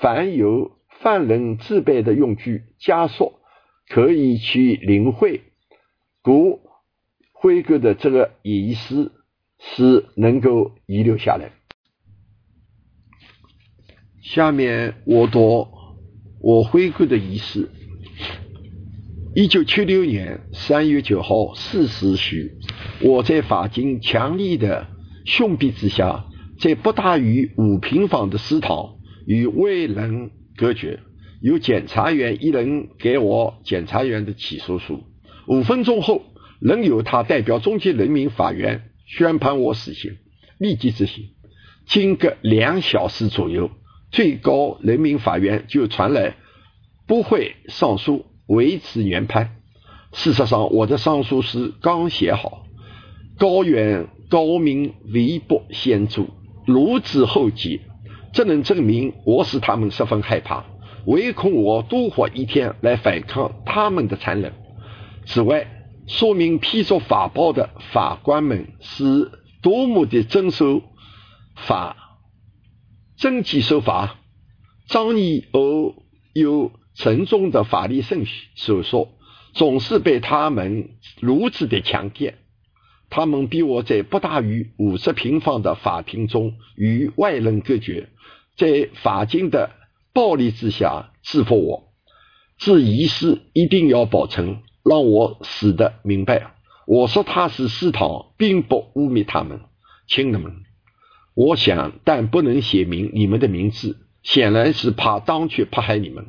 凡有犯人自备的用具、枷锁、可以去领会，故辉哥的这个仪式是能够遗留下来。下面我读我辉哥的仪式。一九七六年三月九号四时许，我在法警强力的凶逼之下，在不大于五平方的食堂与外人隔绝。由检察员一人给我检察员的起诉书。五分钟后，仍由他代表中级人民法院宣判我死刑，立即执行。经隔两小时左右，最高人民法院就传来不会上诉，维持原判。事实上，我的上诉是刚写好，高远高明，微博先著，如此后继，这能证明我使他们十分害怕。唯恐我多活一天来反抗他们的残忍。此外，说明批作法报的法官们是多么的遵守法、遵纪守法、仗义而又沉重的法律顺序所说，总是被他们如此的强奸。他们逼我在不大于五十平方的法庭中与外人隔绝，在法庭的。暴力之下制服我，这仪式一定要保存，让我死的明白。我说他是私堂，并不污蔑他们，亲人们。我想，但不能写明你们的名字，显然是怕当局迫害你们，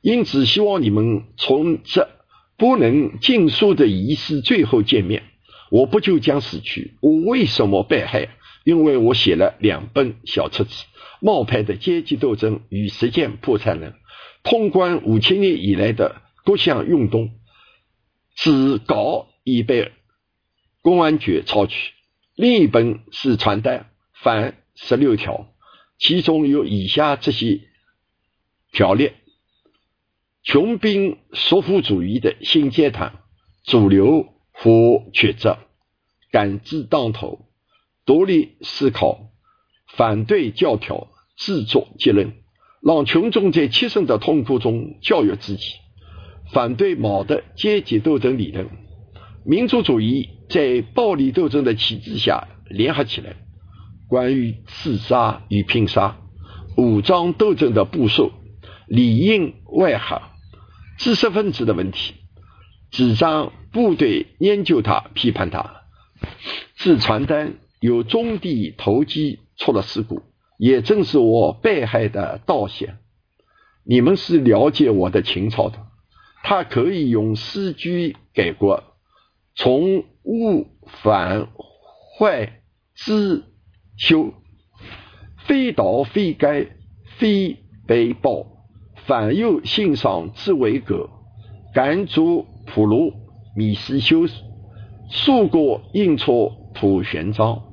因此希望你们从这不能尽数的仪式最后见面。我不就将死去？我为什么被害？因为我写了两本小册子。冒牌的阶级斗争与实践破产人，通关五千年以来的各项运动，纸稿已被公安局抄取。另一本是传单，反十六条，其中有以下这些条例：穷兵束缚主义的新阶段，主流和抉择，感知当头，独立思考。反对教条，自作结论，让群众在切身的痛苦中教育自己；反对毛的阶级斗争理论，民族主义在暴力斗争的旗帜下联合起来。关于刺杀与拼杀、武装斗争的部署、里应外合、知识分子的问题，主张部队研究它、批判它。制传单有中地投机。出了事故，也正是我被害的道险。你们是了解我的情操的，他可以用诗句改过，从物反坏之修，非道非该非被报，反又欣赏之为格，甘竹普鲁米斯修，数过应错普玄章。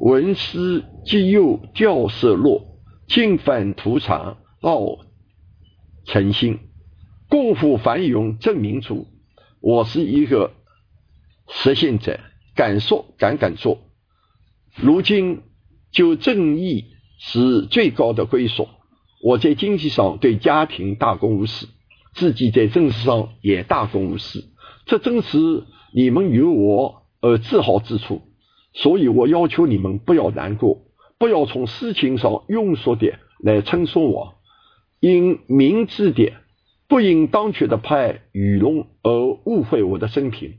文思既有教色落，进反土场傲诚心，共赴繁荣正民主。我是一个实现者，敢说敢敢做。如今就正义是最高的归属。我在经济上对家庭大公无私，自己在政治上也大公无私，这正是你们有我而自豪之处。所以我要求你们不要难过，不要从事情上庸俗的来称颂我，因明智的，不应当权的派愚弄而误会我的生平。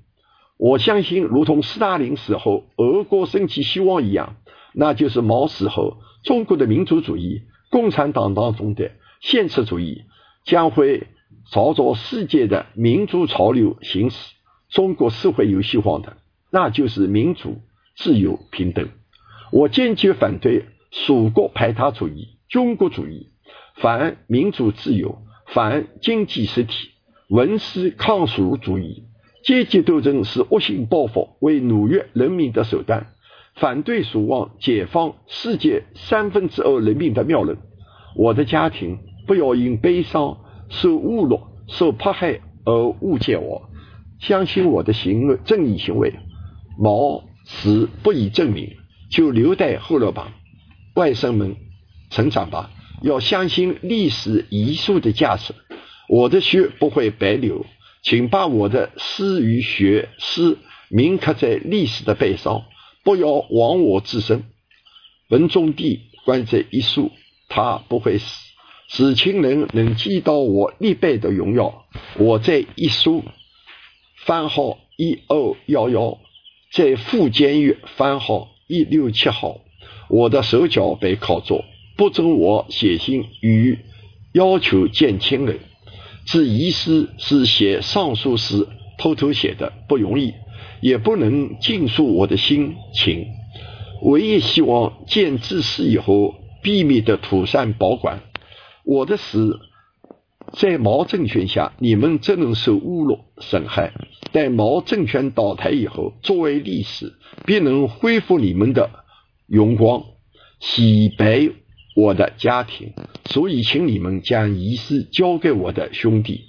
我相信，如同斯大林死后俄国升起希望一样，那就是毛死后中国的民族主义、共产党当中的现实主义将会朝着世界的民主潮流行驶。中国是会有希望的，那就是民主。自由平等，我坚决反对蜀国排他主义、军国主义。反民主自由，反经济实体，文思抗蜀主义。阶级斗争是恶性报复，为奴役人民的手段。反对蜀王解放世界三分之二人民的谬论。我的家庭不要因悲伤、受侮辱、受迫害而误解我，相信我的行为正义行为。毛。死不以证明，就留待后人吧。外甥们，成长吧！要相信历史遗书的价值。我的血不会白流，请把我的诗与学诗铭刻在历史的背上，不要忘我自身。文宗帝关这一书，他不会死，使亲人能记到我立碑的荣耀。我这一书番号一二幺幺，在副监狱番号一六七号，我的手脚被铐住，不准我写信与要求见亲人。这意思是写上诉时偷偷写的，不容易，也不能尽述我的心情。唯一希望见自死以后，秘密的妥善保管我的死。在毛政权下，你们只能受侮辱、损害；待毛政权倒台以后，作为历史，必能恢复你们的荣光，洗白我的家庭。所以，请你们将仪式交给我的兄弟。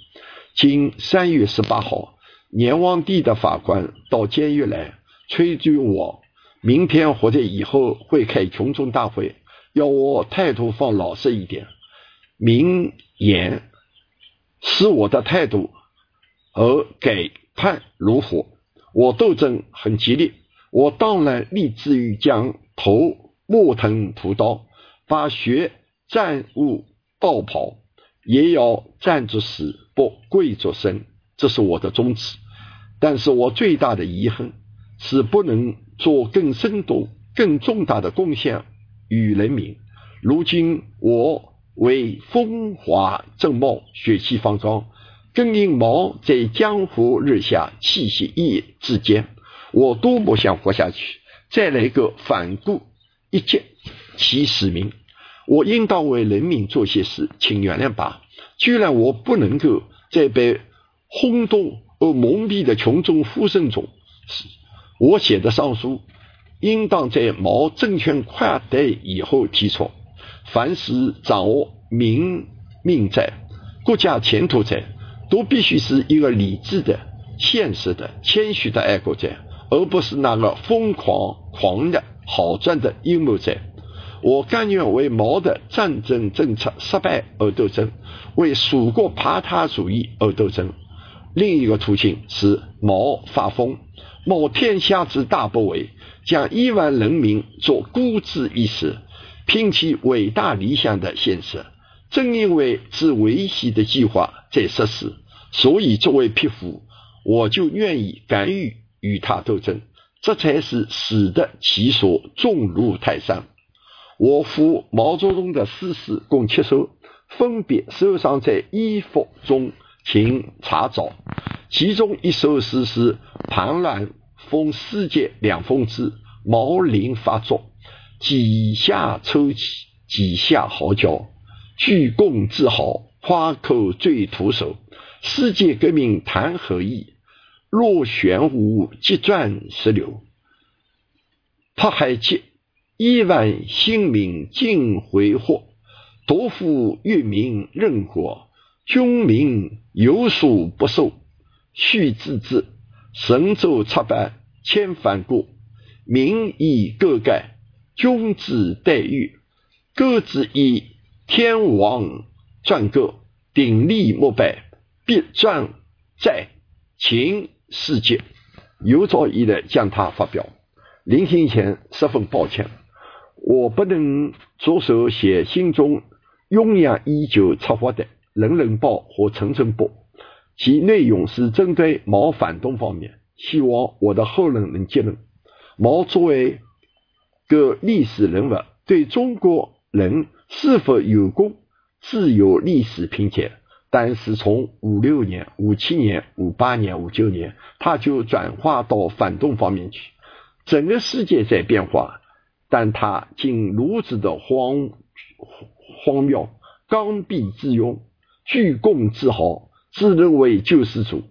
今三月十八号，阎王帝的法官到监狱来催促我，明天或者以后会开群众大会，要我态度放老实一点，明言。是我的态度而改判如何？我斗争很激烈，我当然立志于将头莫腾屠刀，把血蘸入道袍，也要站着死不跪着生，这是我的宗旨。但是我最大的遗憾是不能做更深度、更重大的贡献与人民。如今我。为风华正茂，血气方刚，更因毛在江湖日下，气息一夜之间，我多么想活下去，再来个反顾一击其使命。我应当为人民做些事，请原谅吧。居然我不能够在被轰动而蒙蔽的群众呼声中，我写的上书，应当在毛政权垮台以后提出。凡是掌握民命在、国家前途在，都必须是一个理智的、现实的、谦虚的爱国者，而不是那个疯狂、狂的好战的阴谋者。我甘愿为毛的战争政策失败而斗争，为蜀国爬塔主义而斗争。另一个途径是毛发疯，冒天下之大不韪，将亿万人民做孤注一掷。拼其伟大理想的现实，正因为是维系的计划在实施，所以作为匹夫，我就愿意敢于与他斗争，这才是使得其所重如泰山。我夫毛泽东的诗诗共七首，分别收藏在衣服中，请查找。其中一首诗是庞然封世界两封之毛林发作。几下抽泣，几下嚎叫，鞠躬自豪，夸口最徒手。世界革命谈何易？若玄武急转石流，迫害急，亿万姓民尽回获。夺夫越民任国，军民有所不受。须知之，神州七百千帆过，民以各盖。君子待遇，各自以天王撰歌，鼎力膜拜，必传在秦世界。有朝一日将它发表。临行前十分抱歉，我不能着手写心中酝酿已久策划的《人人报》和《陈诚报》，其内容是针对毛反动方面，希望我的后人能接任。毛作为。个历史人物对中国人是否有功，自有历史评价。但是从五六年、五七年、五八年、五九年，他就转化到反动方面去。整个世界在变化，但他竟如此的荒荒谬，刚愎自用，居功自豪，自认为救世主，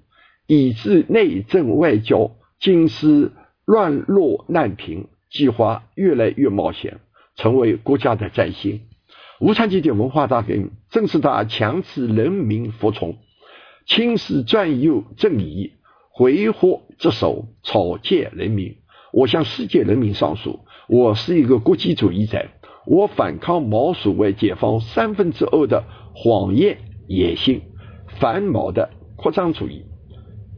以致内政外交竟是乱落难平。计划越来越冒险，成为国家的灾星。无产阶级文化大革命正是他强制人民服从、轻视专有正义、挥霍职守、草芥人民。我向世界人民上诉：我是一个国际主义者，我反抗毛所谓解放三分之二的谎言野心、反毛的扩张主义。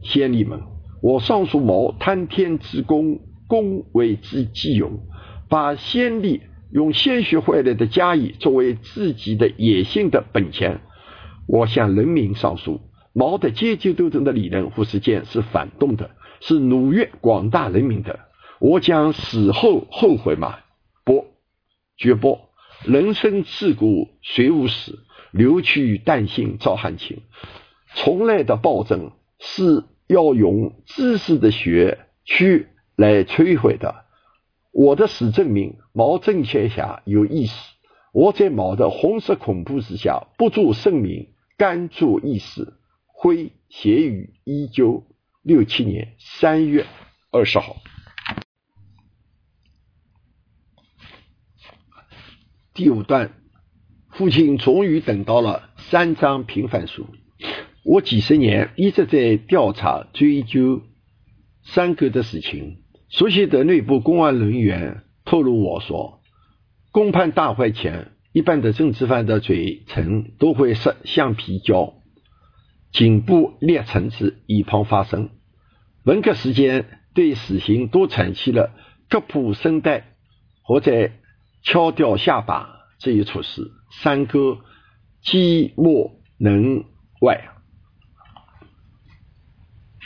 先例们，我上诉毛贪天之功，功为之既有，把先例用先学回来的家业作为自己的野心的本钱。我向人民上诉，毛的阶级斗争的理论和实践是反动的，是奴役广大人民的。我将死后后悔吗？不，绝不。人生自古谁无死？留取丹心照汗青。从来的暴政是要用知识的血去来摧毁的。我的死证明毛政权下有意识。我在毛的红色恐怖之下不做声明，甘做义士。徽写于一九六七年三月二十号。第五段，父亲终于等到了三张平反书。我几十年一直在调查追究三哥的事情。熟悉的内部公安人员透露我说，公判大会前，一般的政治犯的嘴唇都会塞橡皮胶，颈部裂层子，以防发生。文革时间对死刑都采取了割破声带或者。敲掉下巴这一措施，三哥既莫能外。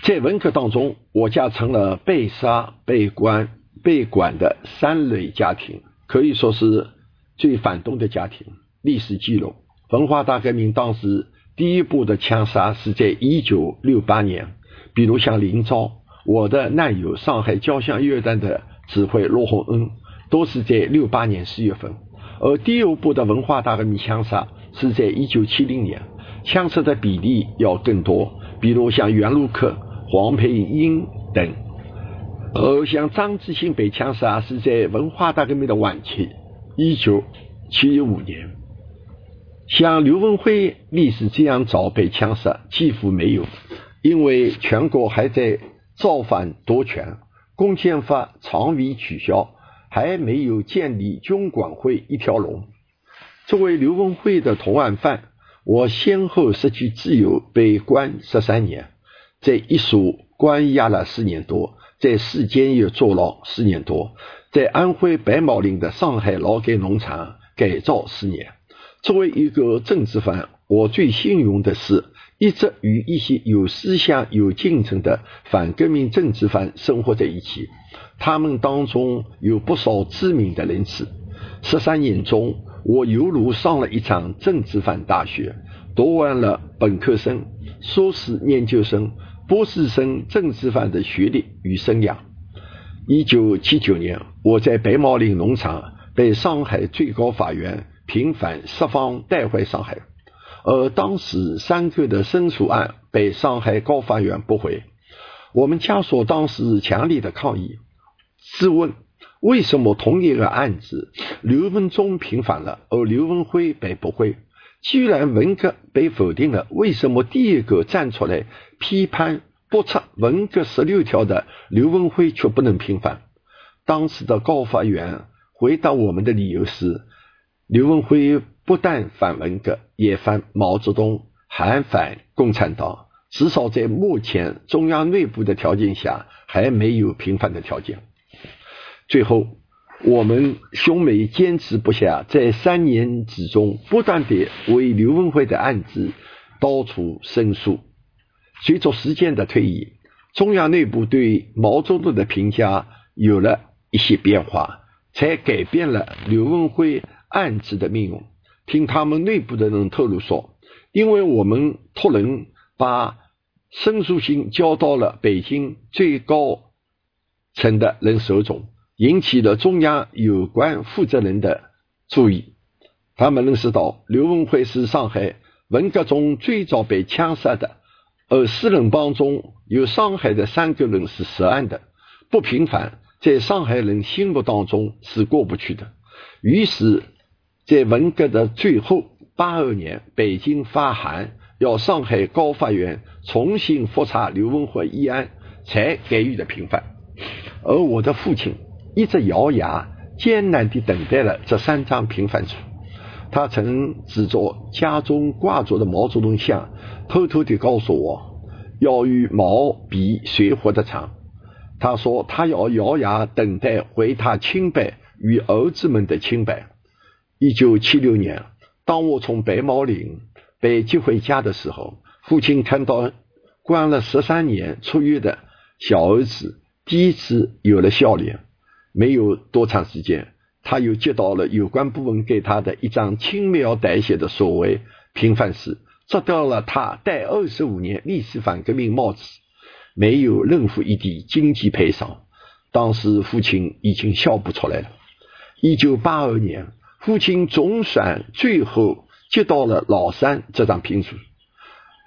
在文革当中，我家成了被杀、被关、被管的三类家庭，可以说是最反动的家庭。历史记录，文化大革命当时第一步的枪杀是在一九六八年，比如像林昭，我的难友，上海交响乐团的指挥罗洪恩。都是在六八年四月份，而第二部的文化大革命枪杀是在一九七零年，枪杀的比例要更多，比如像袁路克、黄培英等。而像张志新被枪杀是在文化大革命的晚期，一九七五年。像刘文辉历史这样早被枪杀几乎没有，因为全国还在造反夺权，公检法常委取消。还没有建立军管会一条龙。作为刘文辉的同案犯，我先后失去自由，被关十三年，在一所关押了四年多，在市监狱坐牢四年多，在安徽白毛岭的上海劳改农场改造四年。作为一个政治犯，我最幸运的是，一直与一些有思想、有进程的反革命政治犯生活在一起。他们当中有不少知名的人士。十三年中，我犹如上了一场政治犯大学，读完了本科生、硕士研究生、博士生政治犯的学历与生涯。一九七九年，我在白毛岭农场被上海最高法院平反释放带回上海，而当时三个的申诉案被上海高法院驳回。我们家属当时强烈的抗议。质问，为什么同一个案子，刘文忠平反了，而刘文辉被驳回？既然文革被否定了，为什么第一个站出来批判驳斥文革十六条的刘文辉却不能平反？当时的高法院回答我们的理由是：刘文辉不但反文革，也反毛泽东，还反共产党。至少在目前中央内部的条件下，还没有平反的条件。最后，我们兄妹坚持不下，在三年之中不断地为刘文辉的案子到处申诉。随着时间的推移，中央内部对毛泽东的评价有了一些变化，才改变了刘文辉案子的命运。听他们内部的人透露说，因为我们托人把申诉信交到了北京最高层的人手中。引起了中央有关负责人的注意，他们认识到刘文辉是上海文革中最早被枪杀的，而四人帮中有上海的三个人是涉案的，不平反，在上海人心目当中是过不去的。于是，在文革的最后八二年，北京发函要上海高法院重新复查刘文辉一案，才给予的平反。而我的父亲。一直咬牙艰难地等待了这三张平反书。他曾指着家中挂着的毛泽东像，偷偷地告诉我：“要与毛比谁活得长。他说他要咬牙等待回他清白与儿子们的清白。一九七六年，当我从白毛岭被接回家的时候，父亲看到关了十三年出狱的小儿子，第一次有了笑脸。没有多长时间，他又接到了有关部门给他的一张轻描淡写的所谓平反时，摘掉了他戴二十五年历史反革命帽子，没有任何一滴经济赔偿。当时父亲已经笑不出来了。一九八二年，父亲总算最后接到了老三这张聘书，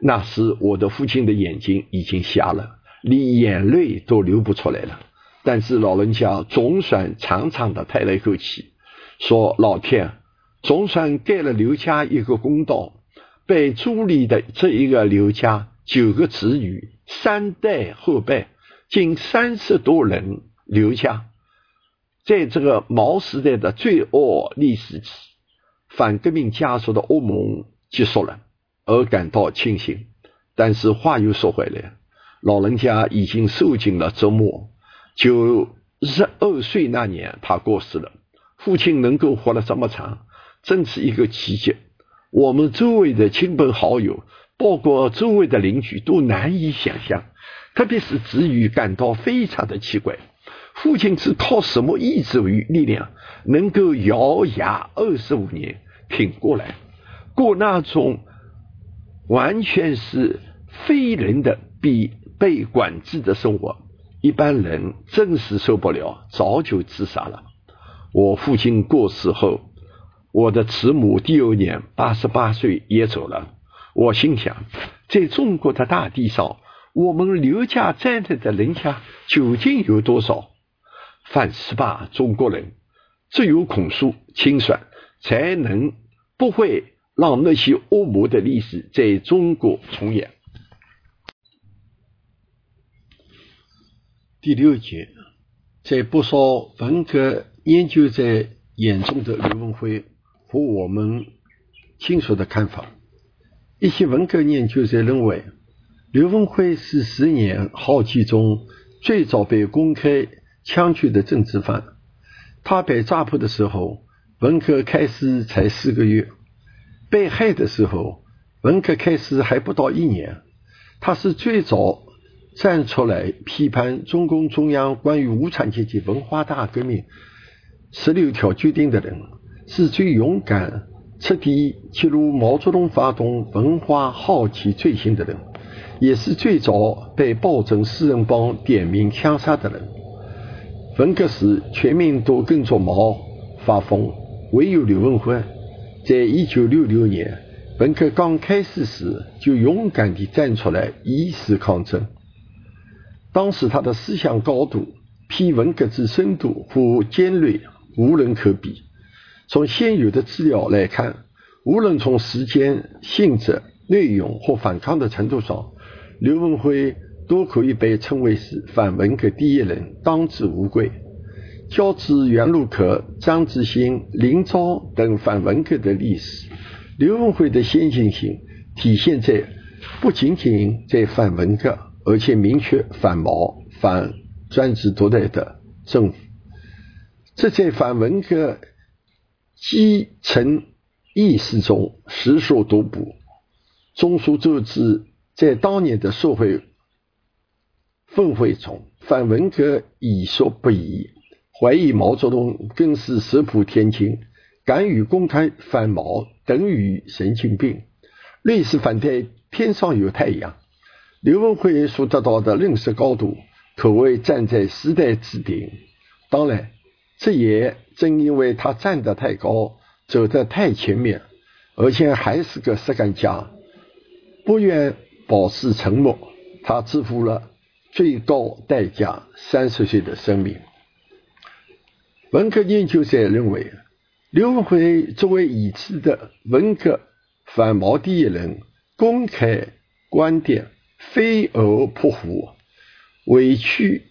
那时我的父亲的眼睛已经瞎了，连眼泪都流不出来了。但是老人家总算长长的叹了一口气，说：“老天总算给了刘家一个公道。被诛离的这一个刘家九个子女，三代后辈，近三十多人。刘家在这个毛时代的罪恶历史，反革命家属的噩梦结束了，而感到庆幸。但是话又说回来，老人家已经受尽了折磨。”九十二岁那年，他过世了。父亲能够活了这么长，真是一个奇迹。我们周围的亲朋好友，包括周围的邻居，都难以想象。特别是子女感到非常的奇怪：父亲是靠什么意志与力量，能够咬牙二十五年挺过来，过那种完全是非人的、被被管制的生活？一般人真是受不了，早就自杀了。我父亲过世后，我的慈母第二年八十八岁也走了。我心想，在中国的大地上，我们刘家站着的人家究竟有多少？反思吧，中国人，只有控诉清算，才能不会让那些恶魔的历史在中国重演。第六节，在不少文革研究者眼中的刘文辉和我们清楚的看法。一些文革研究者认为，刘文辉是十年浩劫中最早被公开枪决的政治犯。他被抓捕的时候，文革开始才四个月；被害的时候，文革开始还不到一年。他是最早。站出来批判中共中央关于无产阶级文化大革命十六条决定的人，是最勇敢、彻底揭露毛泽东发动文化浩劫罪行的人，也是最早被暴政四人帮点名枪杀的人。文革时，全民都跟着毛发疯，唯有刘文辉，在一九六六年文革刚开始时，就勇敢地站出来以示抗争。当时他的思想高度、批文革之深度和尖锐无人可比。从现有的资料来看，无论从时间、性质、内容或反抗的程度上，刘文辉都可以被称为是反文革第一人，当之无愧。较之袁路可、张志新、林昭等反文革的历史，刘文辉的先进性体现在不仅仅在反文革。而且明确反毛、反专制独裁的政府，这在反文革基层意识中实属独步。众所周知，在当年的社会氛围中，反文革已说不已，怀疑毛泽东更是石破天惊，敢于公开反毛等于神经病，类似反对天上有太阳。刘文辉所得到的认识高度，可谓站在时代之顶。当然，这也正因为他站得太高，走得太前面，而且还是个实干家，不愿保持沉默，他支付了最高代价——三十岁的生命。文革研究者认为，刘文辉作为已知的文革反毛第一人，公开观点。飞蛾扑火，委屈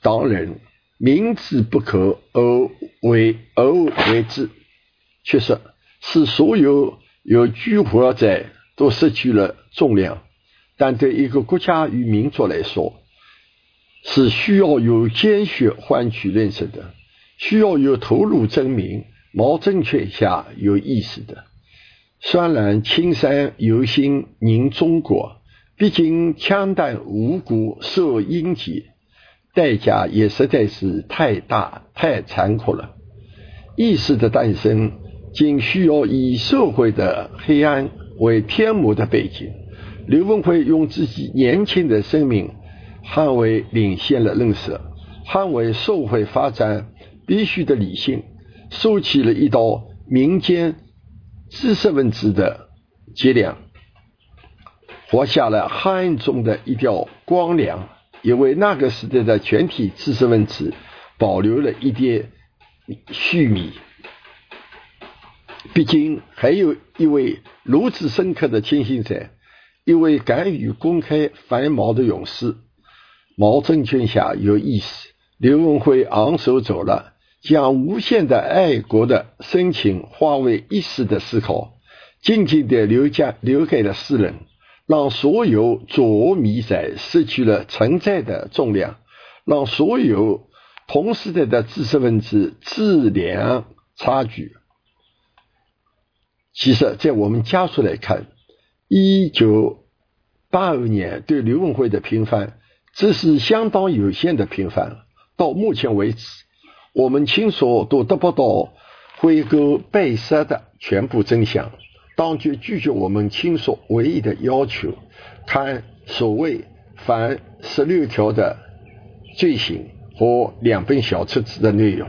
当人，明知不可而为而为之，确实使所有有居火者都失去了重量。但对一个国家与民族来说，是需要有鲜血换取认识的，需要有头颅证明毛政权下有意识的。虽然青山有心凝中国，毕竟枪弹无辜受英劫，代价也实在是太大太残酷了。意识的诞生，仅需要以社会的黑暗为天幕的背景。刘文辉用自己年轻的生命，捍卫领先的认识，捍卫社会发展必须的理性，竖起了一道民间知识分子的脊梁，活下了汉中的一条光亮，也为那个时代的全体知识分子保留了一点。续米，毕竟还有一位如此深刻的清醒者，一位敢于公开反毛的勇士。毛政权下有意识，刘文辉昂首走了，将无限的爱国的深情化为一时的思考，静静地留下留给了世人，让所有着迷者失去了存在的重量，让所有。同时代的知识分子质量差距，其实，在我们家属来看，一九八二年对刘文辉的平反，这是相当有限的平反。到目前为止，我们亲属都得不到辉哥被杀的全部真相。当局拒绝我们亲属唯一的要求，看所谓反十六条的罪行。和两本小册子的内容，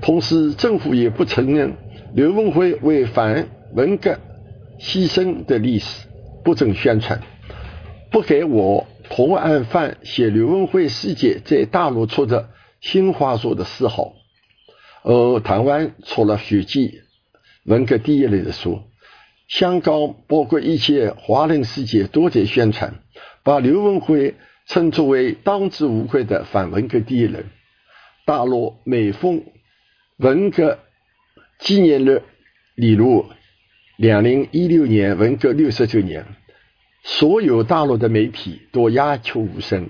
同时政府也不承认刘文辉为反文革牺牲的历史，不准宣传，不给我同案犯写刘文辉事件在大陆出的新华书的谥号，而台湾出了血迹文革第一类的书，香港包括一些华人世界都在宣传，把刘文辉。称作为当之无愧的反文革第一人。大陆每逢文革纪念日，例如两零一六年文革六十周年，所有大陆的媒体都鸦雀无声，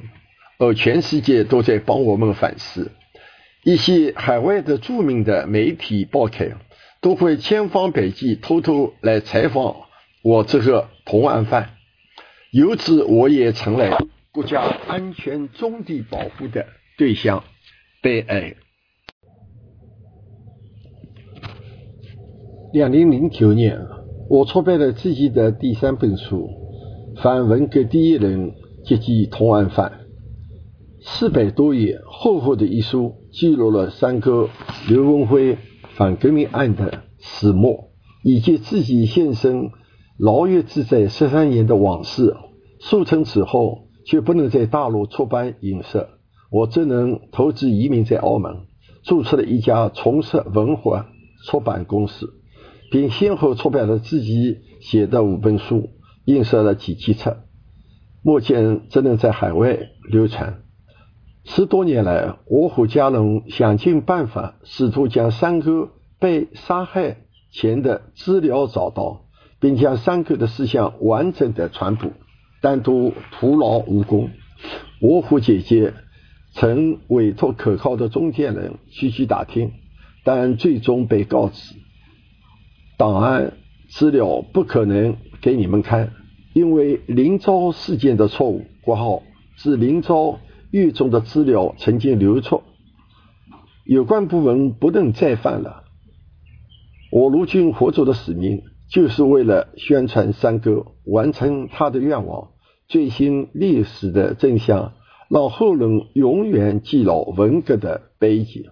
而全世界都在帮我们反思。一些海外的著名的媒体报刊都会千方百计偷偷来采访我这个同案犯，由此我也成了。国家安全重地保护的对象，悲哀。两零零九年，我出版了自己的第三本书《反文革第一人及其同案犯》，四百多页厚厚的一书，记录了三个刘文辉反革命案的始末，以及自己现身牢狱之灾十三年的往事。速成此后。却不能在大陆出版影视，我只能投资移民在澳门，注册了一家从事文化出版公司，并先后出版了自己写的五本书，印刷了几期册，目前只能在海外流传。十多年来，我和家人想尽办法，试图将三哥被杀害前的资料找到，并将三哥的思想完整的传播。但都徒劳无功。我和姐姐曾委托可靠的中间人去去打听，但最终被告知档案资料不可能给你们看，因为林昭事件的错误括号是林昭狱中的资料曾经流出，有关部门不能再犯了。我如今活着的使命。就是为了宣传三哥，完成他的愿望，最新历史的真相，让后人永远记牢文革的悲剧。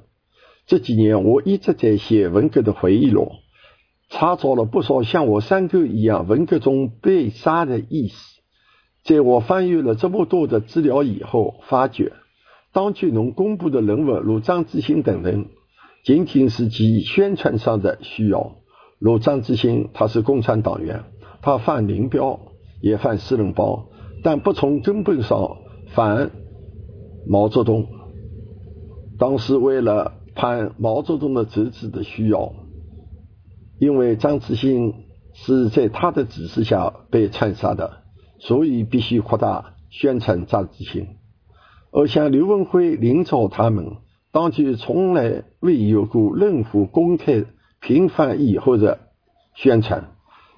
这几年，我一直在写文革的回忆录，查找了不少像我三哥一样文革中被杀的意思。在我翻阅了这么多的资料以后，发觉当局能公布的人物如张志新等人，仅仅是其宣传上的需要。如张志新，他是共产党员，他犯林彪，也犯四人帮，但不从根本上反毛泽东。当时为了判毛泽东的侄子的需要，因为张志新是在他的指示下被枪杀的，所以必须扩大宣传杂志性。而像刘文辉、林昭他们，当局从来未有过任何公开频繁议或者宣传，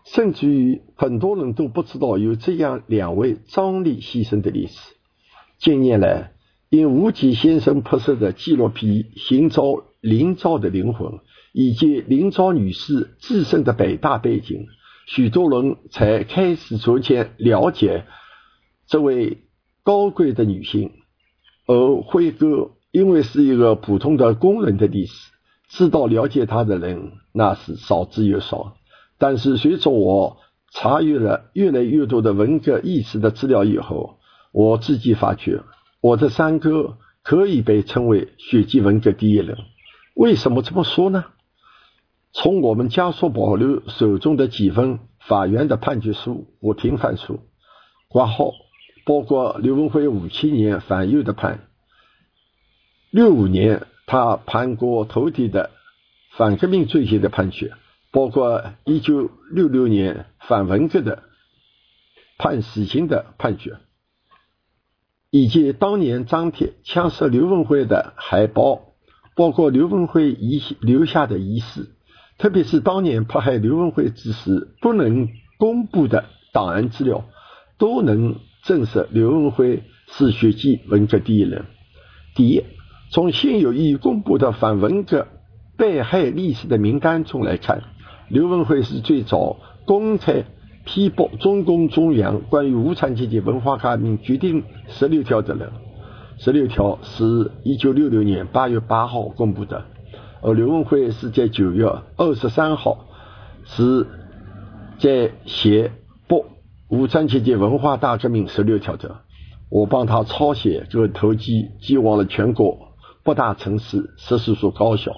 甚至于很多人都不知道有这样两位张力牺牲的历史。近年来，因吴极先生拍摄的纪录片《寻找林昭的灵魂》，以及林昭女士自身的北大背景，许多人才开始逐渐了解这位高贵的女性。而辉哥因为是一个普通的工人的历史，知道了解他的人那是少之又少。但是随着我查阅了越来越多的文革意识的资料以后，我自己发觉，我的三哥可以被称为血迹文革第一人。为什么这么说呢？从我们家属保留手中的几份法院的判决书和庭判书挂号。包括刘文辉五七年反右的判，六五年他判过头顶的反革命罪行的判决，包括一九六六年反文革的判死刑的判决，以及当年张贴枪杀刘文辉的海报，包括刘文辉遗留下的遗事，特别是当年迫害刘文辉之时不能公布的档案资料，都能。证实刘文辉是血迹文革第一人。第一，从现有已公布的反文革被害历史的名单中来看，刘文辉是最早公开批驳中共中央关于无产阶级文化革命决定十六条的人。十六条是一九六六年八月八号公布的，而刘文辉是在九月二十三号是在写不。无产阶级文化大革命十六条的，我帮他抄写这个投机，寄往了全国八大城市十四所高校。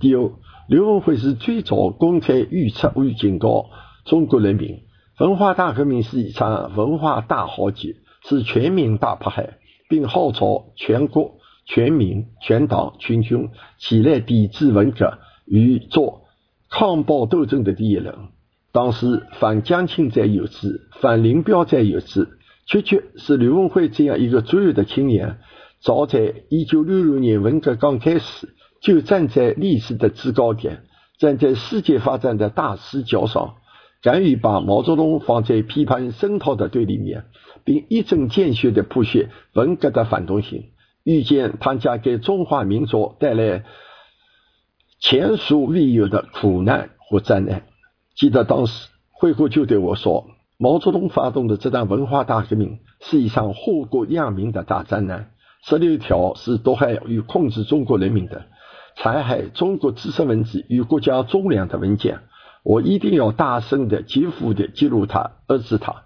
第二，刘文辉是最早公开预测与警告中国人民，文化大革命是一场文化大浩劫，是全民大迫害，并号召全国全民、全党、群军起来抵制文革与做抗暴斗争的第一人。当时反江青在有之，反林彪在有之，确确是刘文辉这样一个卓越的青年，早在一九六六年文革刚开始，就站在历史的制高点，站在世界发展的大视角上，敢于把毛泽东放在批判声讨的对立面，并一针见血地剖析文革的反动性，预见他将给中华民族带来前所未有的苦难和灾难。记得当时，惠顾就对我说：“毛泽东发动的这场文化大革命是一场祸国殃民的大灾难。十六条是毒害与控制中国人民的，残害中国知识分子与国家忠良的文件。我一定要大声的、疾呼的记录它、遏制它。”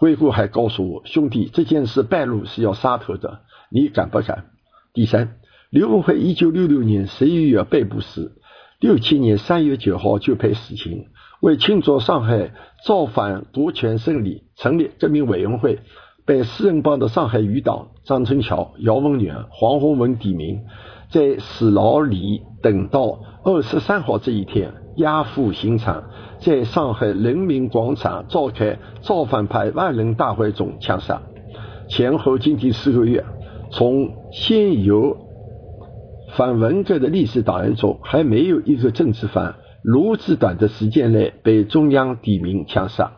惠顾还告诉我：“兄弟，这件事败露是要杀头的，你敢不敢？”第三，刘文辉一九六六年十一月被捕时，六七年三月九号就被死刑。为庆祝上海造反夺权胜利，成立革命委员会，被四人帮的上海余党张春桥、姚文元、黄宏文点名，在史老里等到二十三号这一天，押赴刑场，在上海人民广场召开造反派万人大会中枪杀。前后经历四个月，从现有反文革的历史档案中，还没有一个政治犯。如此短的时间内被中央点名枪杀，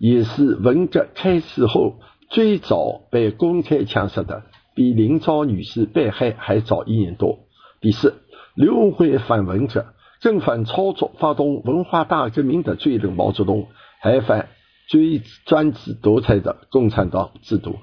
也是文革开始后最早被公开枪杀的，比林昭女士被害还早一年多。第四，刘文辉反文革，正反操作发动文化大革命的罪人毛泽东，还反追专制独裁的共产党制度。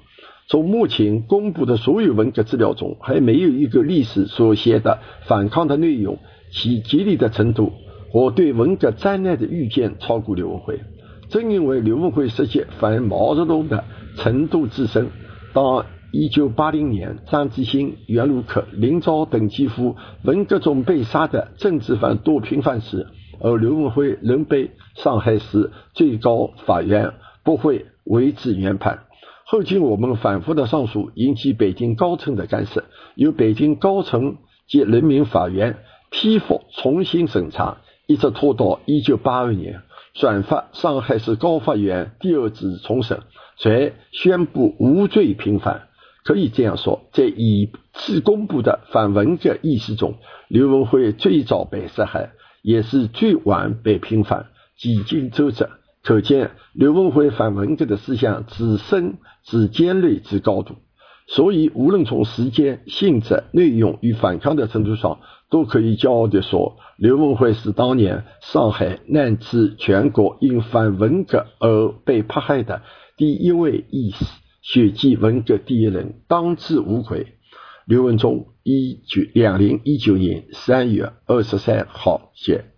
从目前公布的所有文革资料中，还没有一个历史所写的反抗的内容，其激烈的程度。和对文革灾难的预见超过刘文辉，正因为刘文辉实现反毛泽东的程度之深，当一九八零年张志新、袁卢克、林昭等几乎文革中被杀的政治犯多频繁时，而刘文辉仍被上海市最高法院不会维持原判。后经我们反复的上诉，引起北京高层的干涉，由北京高层及人民法院批复重新审查。一直拖到一九八二年，转发上海市高法院第二次重审，才宣布无罪平反。可以这样说，在一次公布的反文革意识中，刘文辉最早被杀害，也是最晚被平反，几经周折。可见刘文辉反文革的思想之深、之尖锐、之高度。所以，无论从时间、性质、内容与反抗的程度上，都可以骄傲地说，刘文辉是当年上海乃至全国因反文革而被迫害的第一位义士。血祭文革第一人，当之无愧。刘文忠，一九两零一九年三月二十三号写。